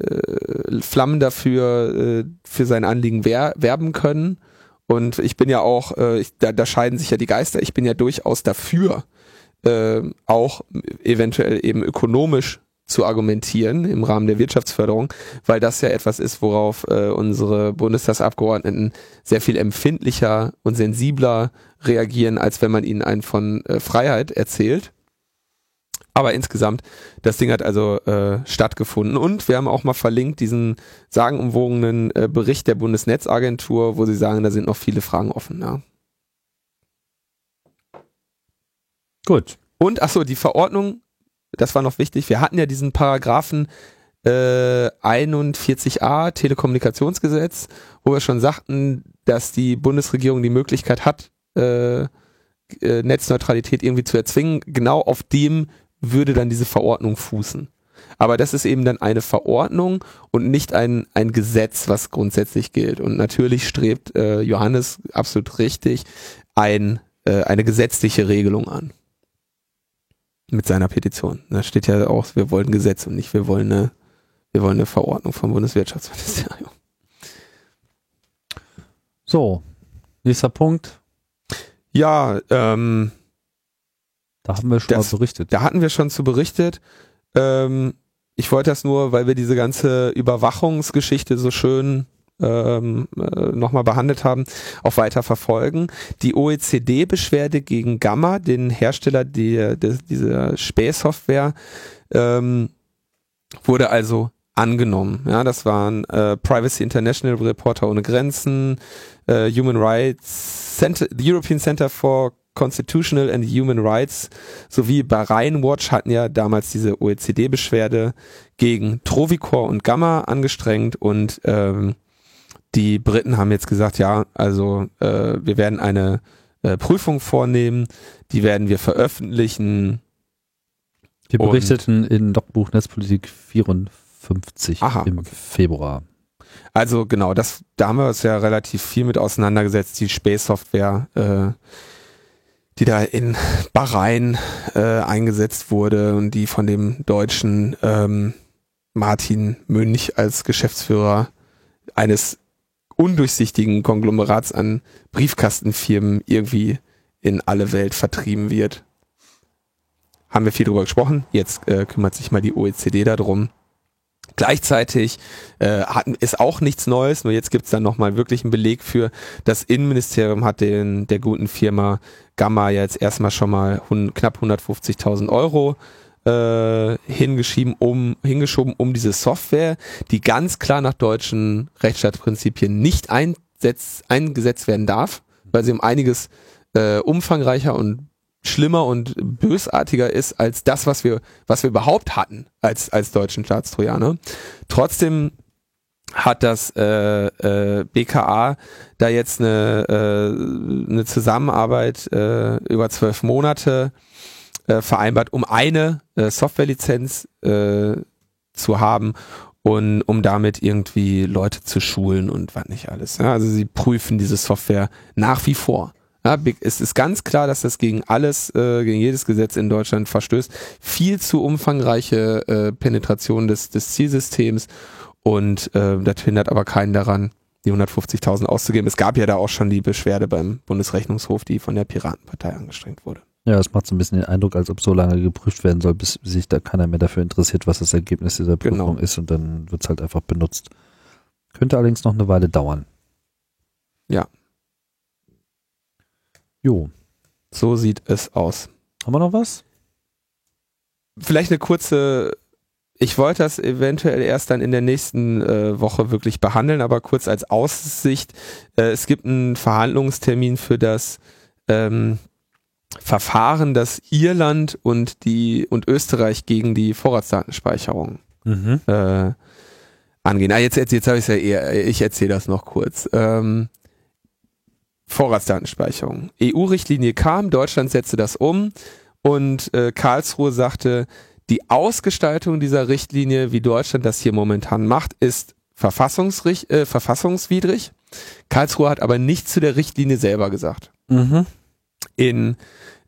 äh, äh, flammender für, äh, für sein Anliegen wer werben können. Und ich bin ja auch, äh, ich, da, da scheiden sich ja die Geister, ich bin ja durchaus dafür, äh, auch eventuell eben ökonomisch zu argumentieren im Rahmen der Wirtschaftsförderung, weil das ja etwas ist, worauf äh, unsere Bundestagsabgeordneten sehr viel empfindlicher und sensibler reagieren, als wenn man ihnen einen von äh, Freiheit erzählt. Aber insgesamt, das Ding hat also äh, stattgefunden und wir haben auch mal verlinkt diesen sagenumwogenen äh, Bericht der Bundesnetzagentur, wo sie sagen, da sind noch viele Fragen offen. Ja. Gut. Und achso, die Verordnung das war noch wichtig, wir hatten ja diesen Paragraphen äh, 41a Telekommunikationsgesetz, wo wir schon sagten, dass die Bundesregierung die Möglichkeit hat, äh, äh, Netzneutralität irgendwie zu erzwingen. Genau auf dem würde dann diese Verordnung fußen. Aber das ist eben dann eine Verordnung und nicht ein, ein Gesetz, was grundsätzlich gilt. Und natürlich strebt äh, Johannes absolut richtig ein, äh, eine gesetzliche Regelung an mit seiner Petition. Da steht ja auch, wir wollen Gesetz und nicht, wir wollen eine, wir wollen eine Verordnung vom Bundeswirtschaftsministerium. So, nächster Punkt. Ja, ähm, da haben wir schon das, mal berichtet. Da hatten wir schon zu berichtet. Ähm, ich wollte das nur, weil wir diese ganze Überwachungsgeschichte so schön ähm, äh, nochmal behandelt haben, auch weiter verfolgen. Die OECD-Beschwerde gegen Gamma, den Hersteller die, die, dieser Spähsoftware, ähm, wurde also angenommen. Ja, das waren äh, Privacy International, Reporter ohne Grenzen, äh, Human Rights Center, the European Center for Constitutional and Human Rights sowie Bahrain Watch hatten ja damals diese OECD-Beschwerde gegen Trovicor und Gamma angestrengt und ähm, die Briten haben jetzt gesagt, ja, also äh, wir werden eine äh, Prüfung vornehmen, die werden wir veröffentlichen. Die berichteten in Logbuch Netzpolitik 54 Aha, im okay. Februar. Also genau, das, da haben wir uns ja relativ viel mit auseinandergesetzt, die Space-Software, äh, die da in Bahrain äh, eingesetzt wurde und die von dem deutschen ähm, Martin Münch als Geschäftsführer eines undurchsichtigen Konglomerats an Briefkastenfirmen irgendwie in alle Welt vertrieben wird. Haben wir viel drüber gesprochen. Jetzt äh, kümmert sich mal die OECD darum. Gleichzeitig äh, hat, ist auch nichts Neues, nur jetzt gibt's dann nochmal wirklich einen Beleg für. Das Innenministerium hat den der guten Firma Gamma jetzt erstmal schon mal hun, knapp 150.000 Euro äh, hingeschieben, um, hingeschoben, um diese Software, die ganz klar nach deutschen Rechtsstaatsprinzipien nicht einsetz, eingesetzt werden darf, weil sie um einiges äh, umfangreicher und schlimmer und bösartiger ist als das, was wir, was wir überhaupt hatten als, als deutschen Staatstrojaner. Trotzdem hat das äh, äh, BKA da jetzt eine, äh, eine Zusammenarbeit äh, über zwölf Monate äh, vereinbart, um eine äh, Softwarelizenz äh, zu haben und um damit irgendwie Leute zu schulen und was nicht alles. Ja, also sie prüfen diese Software nach wie vor. Ja, es ist ganz klar, dass das gegen alles, äh, gegen jedes Gesetz in Deutschland verstößt. Viel zu umfangreiche äh, Penetration des, des Zielsystems und äh, das hindert aber keinen daran, die 150.000 auszugeben. Es gab ja da auch schon die Beschwerde beim Bundesrechnungshof, die von der Piratenpartei angestrengt wurde. Ja, es macht so ein bisschen den Eindruck, als ob so lange geprüft werden soll, bis sich da keiner mehr dafür interessiert, was das Ergebnis dieser Prüfung Genau. ist und dann wird es halt einfach benutzt. Könnte allerdings noch eine Weile dauern. Ja. Jo. So sieht es aus. Haben wir noch was? Vielleicht eine kurze, ich wollte das eventuell erst dann in der nächsten äh, Woche wirklich behandeln, aber kurz als Aussicht, äh, es gibt einen Verhandlungstermin für das ähm, Verfahren, das Irland und die und Österreich gegen die Vorratsdatenspeicherung Mhm. äh, angehen. Ah, jetzt, jetzt, jetzt habe ich es ja eher, ich erzähle das noch kurz. Ähm, Vorratsdatenspeicherung. EU-Richtlinie kam, Deutschland setzte das um und äh, Karlsruhe sagte, die Ausgestaltung dieser Richtlinie, wie Deutschland das hier momentan macht, ist verfassungsrich, äh, verfassungswidrig. Karlsruhe hat aber nichts zu der Richtlinie selber gesagt Mhm. In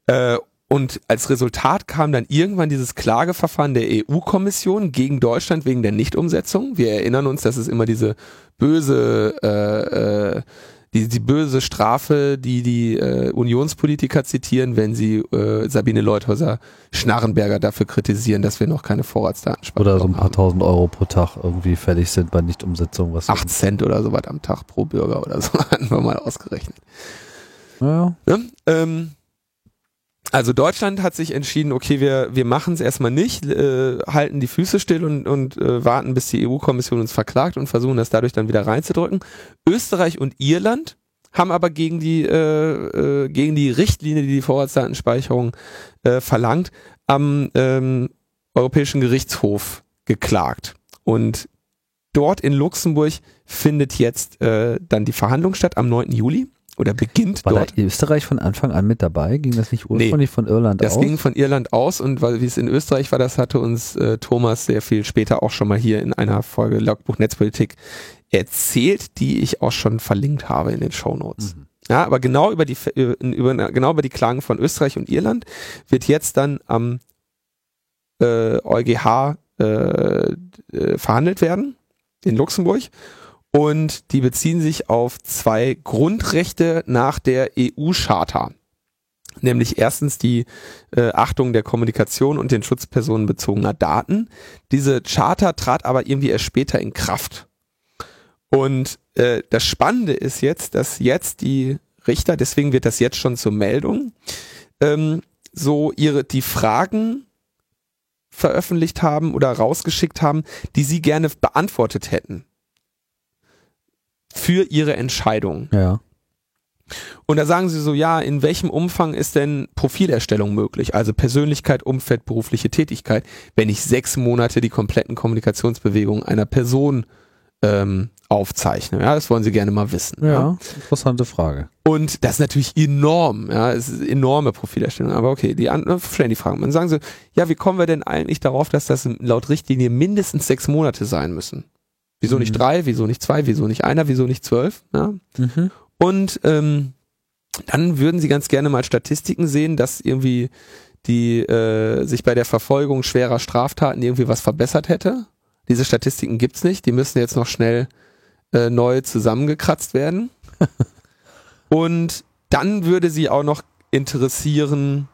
äh, und als Resultat kam dann irgendwann dieses Klageverfahren der EU-Kommission gegen Deutschland wegen der Nichtumsetzung. Wir erinnern uns, dass es immer diese böse äh, äh, die, die böse Strafe, die die äh, Unionspolitiker zitieren, wenn sie äh, Sabine Leuthäuser Schnarrenberger dafür kritisieren, dass wir noch keine Vorratsdatenspeicherung Oder so ein paar haben. tausend Euro pro Tag irgendwie fällig sind bei Nichtumsetzung. Was 8 Cent oder so was am Tag pro Bürger oder so, hatten wir mal ausgerechnet. Ja, Ne? Ähm, also Deutschland hat sich entschieden, okay, wir, wir machen es erstmal nicht, äh, halten die Füße still und, und äh, warten, bis die EU-Kommission uns verklagt und versuchen das dadurch dann wieder reinzudrücken. Österreich und Irland haben aber gegen die, äh, äh, gegen die Richtlinie, die die Vorratsdatenspeicherung äh, verlangt, am ähm, Europäischen Gerichtshof geklagt. Und dort in Luxemburg findet jetzt äh, dann die Verhandlung statt am 9. Juli oder beginnt war dort. da Österreich von Anfang an mit dabei? Ging das nicht ursprünglich von Irland Das aus? ging von Irland aus und weil wie es in Österreich war, das hatte uns äh, Thomas sehr viel später auch schon mal hier in einer Folge Logbuch Netzpolitik erzählt, die ich auch schon verlinkt habe in den Shownotes. Mhm. Ja, aber genau über die über, über, genau über die Klagen von Österreich und Irland wird jetzt dann am äh, EuGH äh, äh, verhandelt werden in Luxemburg und die beziehen sich auf zwei Grundrechte nach der EU-Charta. Nämlich erstens die äh, Achtung der Kommunikation und den Schutz personenbezogener Daten. Diese Charta trat aber irgendwie erst später in Kraft. Und äh, das Spannende ist jetzt, dass jetzt die Richter, deswegen wird das jetzt schon zur Meldung, ähm, so ihre die Fragen veröffentlicht haben oder rausgeschickt haben, die sie gerne beantwortet hätten für ihre Entscheidung. Ja. Und da sagen sie so, ja, in welchem Umfang ist denn Profilerstellung möglich? Also Persönlichkeit, Umfeld, berufliche Tätigkeit, wenn ich sechs Monate die kompletten Kommunikationsbewegungen einer Person ähm, aufzeichne. Ja, das wollen sie gerne mal wissen. Ja, interessante Frage. Und das ist natürlich enorm, ja, es ist enorme Profilerstellung. Aber okay, die anderen stellen die Fragen. Man sagen so, ja, wie kommen wir denn eigentlich darauf, dass das laut Richtlinie mindestens sechs Monate sein müssen? Wieso nicht Mhm. drei, wieso nicht zwei, wieso nicht einer, wieso nicht zwölf? Ja? Mhm. Und ähm, dann würden sie ganz gerne mal Statistiken sehen, dass irgendwie die äh, sich bei der Verfolgung schwerer Straftaten irgendwie was verbessert hätte. Diese Statistiken gibt's nicht, die müssen jetzt noch schnell äh, neu zusammengekratzt werden. Und dann würde sie auch noch interessieren,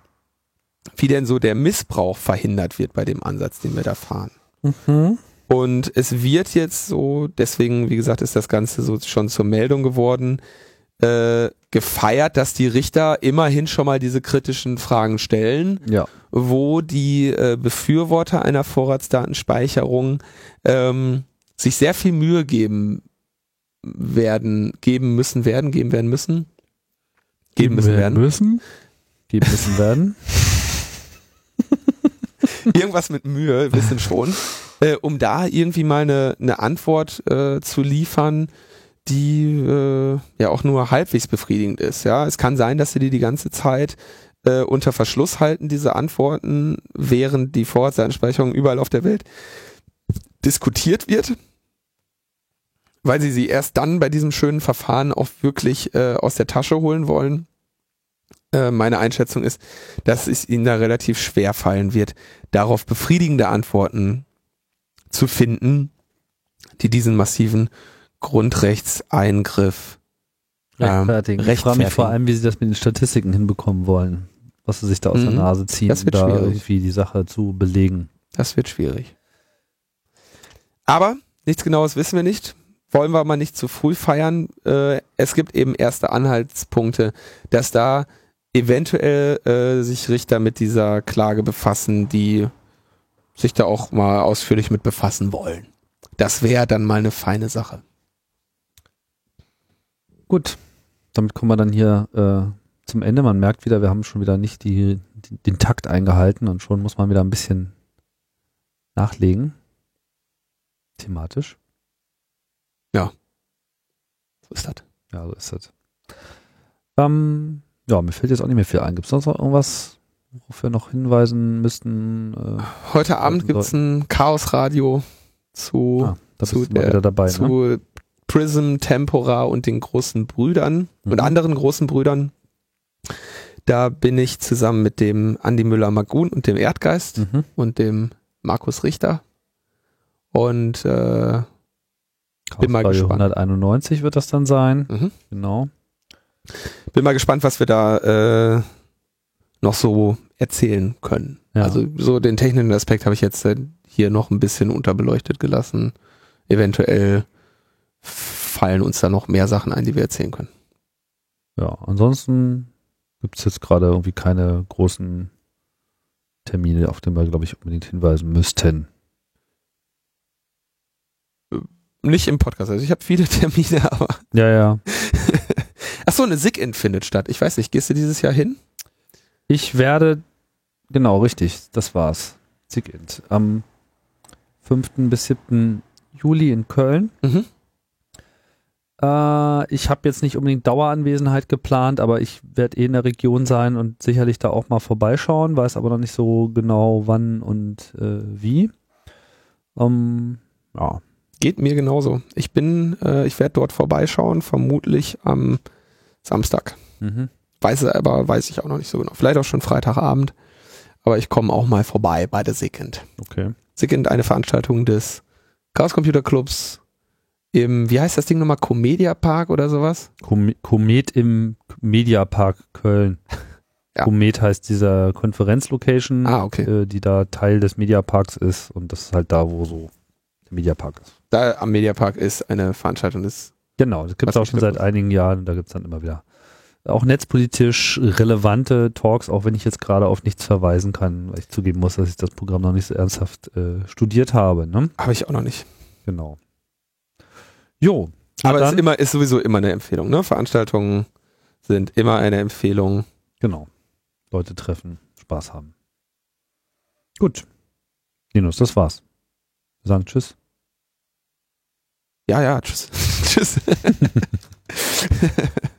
wie denn so der Missbrauch verhindert wird bei dem Ansatz, den wir da fahren. Mhm. Und es wird jetzt so, deswegen, wie gesagt, ist das Ganze so schon zur Meldung geworden, äh, gefeiert, dass die Richter immerhin schon mal diese kritischen Fragen stellen, Ja. wo die äh, Befürworter einer Vorratsdatenspeicherung ähm, sich sehr viel Mühe geben werden, geben müssen werden, geben werden müssen, geben müssen werden. müssen. Geben müssen werden. irgendwas mit Mühe, wissen schon, äh, um da irgendwie mal eine, eine Antwort äh, zu liefern, die äh, ja auch nur halbwegs befriedigend ist. Ja, es kann sein, dass sie die die ganze Zeit äh, unter Verschluss halten, diese Antworten, während die Vorratsdatenspeicherung überall auf der Welt diskutiert wird, weil sie sie erst dann bei diesem schönen Verfahren auch wirklich äh, aus der Tasche holen wollen. Äh, meine Einschätzung ist, dass es ihnen da relativ schwer fallen wird, darauf befriedigende Antworten zu finden, die diesen massiven Grundrechtseingriff ähm, Rechtfertigen. Ich frage mich rechtfertigen. vor allem, wie sie das mit den Statistiken hinbekommen wollen. was sie sich da aus der Mhm. Nase ziehen, Das um wird da schwierig. irgendwie die Sache zu belegen. Das wird schwierig. Aber nichts Genaues wissen wir nicht. Wollen wir mal nicht zu früh feiern. Äh, es gibt eben erste Anhaltspunkte, dass da eventuell äh, sich Richter mit dieser Klage befassen, die sich da auch mal ausführlich mit befassen wollen. Das wäre dann mal eine feine Sache. Gut, damit kommen wir dann hier äh, zum Ende. Man merkt wieder, wir haben schon wieder nicht die, die, den Takt eingehalten und schon muss man wieder ein bisschen nachlegen. Thematisch. So ist das. Ja, so ist das. Ähm, ja, mir fällt jetzt auch nicht mehr viel ein. Gibt es sonst noch irgendwas, worauf wir noch hinweisen müssten? Äh, Heute Abend Sollten gibt's ein Chaosradio zu, ah, zu der- dabei. Ne? zu Prism, Tempora und den großen Brüdern und Mhm. anderen großen Brüdern. Da bin ich zusammen mit dem Andi Müller-Magun und dem Erdgeist Mhm. und dem Markus Richter. Und äh, Bin mal gespannt. 191 wird das dann sein. mhm. Genau. bin mal gespannt, was wir da äh, noch so erzählen können. Ja. Also so den technischen Aspekt habe ich jetzt äh, hier noch ein bisschen unterbeleuchtet gelassen. Eventuell fallen uns da noch mehr Sachen ein, die wir erzählen können. Ja, ansonsten gibt es jetzt gerade irgendwie keine großen Termine, auf die wir, glaube ich, unbedingt hinweisen müssten. Nicht im Podcast. Also ich habe viele Termine, aber. Ja, ja. Ach so, eine SIG-Int findet statt. Ich weiß nicht, gehst du dieses Jahr hin? Ich werde, genau, richtig, das war's. Zigint. Am 5. bis 7. Juli in Köln. Mhm. Äh, ich habe jetzt nicht unbedingt Daueranwesenheit geplant, aber ich werde eh in der Region sein und sicherlich da auch mal vorbeischauen, weiß aber noch nicht so genau wann und äh, wie. Ähm, ja, Geht mir genauso. Ich bin, äh, ich werde dort vorbeischauen, vermutlich am Samstag. mhm. Weiß aber, weiß ich auch noch nicht so genau. Vielleicht auch schon Freitagabend. Aber ich komme auch mal vorbei bei der SIG-Int. okay. SIG-Int, eine Veranstaltung des Chaos Computer Clubs im, wie heißt das Ding nochmal, Comedia Park oder sowas? Kom Komet im Mediapark Köln. Ja. Komet heißt dieser Konferenzlocation, Ah, okay. äh, die da Teil des Mediaparks ist und das ist halt da, wo so der Mediapark ist. Da am Mediapark ist eine Veranstaltung des Genau, das gibt es auch schon seit einigen Jahren und da gibt es dann immer wieder auch netzpolitisch relevante Talks, auch wenn ich jetzt gerade auf nichts verweisen kann, weil ich zugeben muss, dass ich das Programm noch nicht so ernsthaft äh, studiert habe. Ne? habe ich auch noch nicht. Genau. Jo. Aber es ist, immer, ist sowieso immer eine Empfehlung. Ne? Veranstaltungen sind immer eine Empfehlung. Genau. Leute treffen, Spaß haben. Gut. Linus, das war's. Wir sagen Tschüss. Ja, ja, tschüss. tschüss.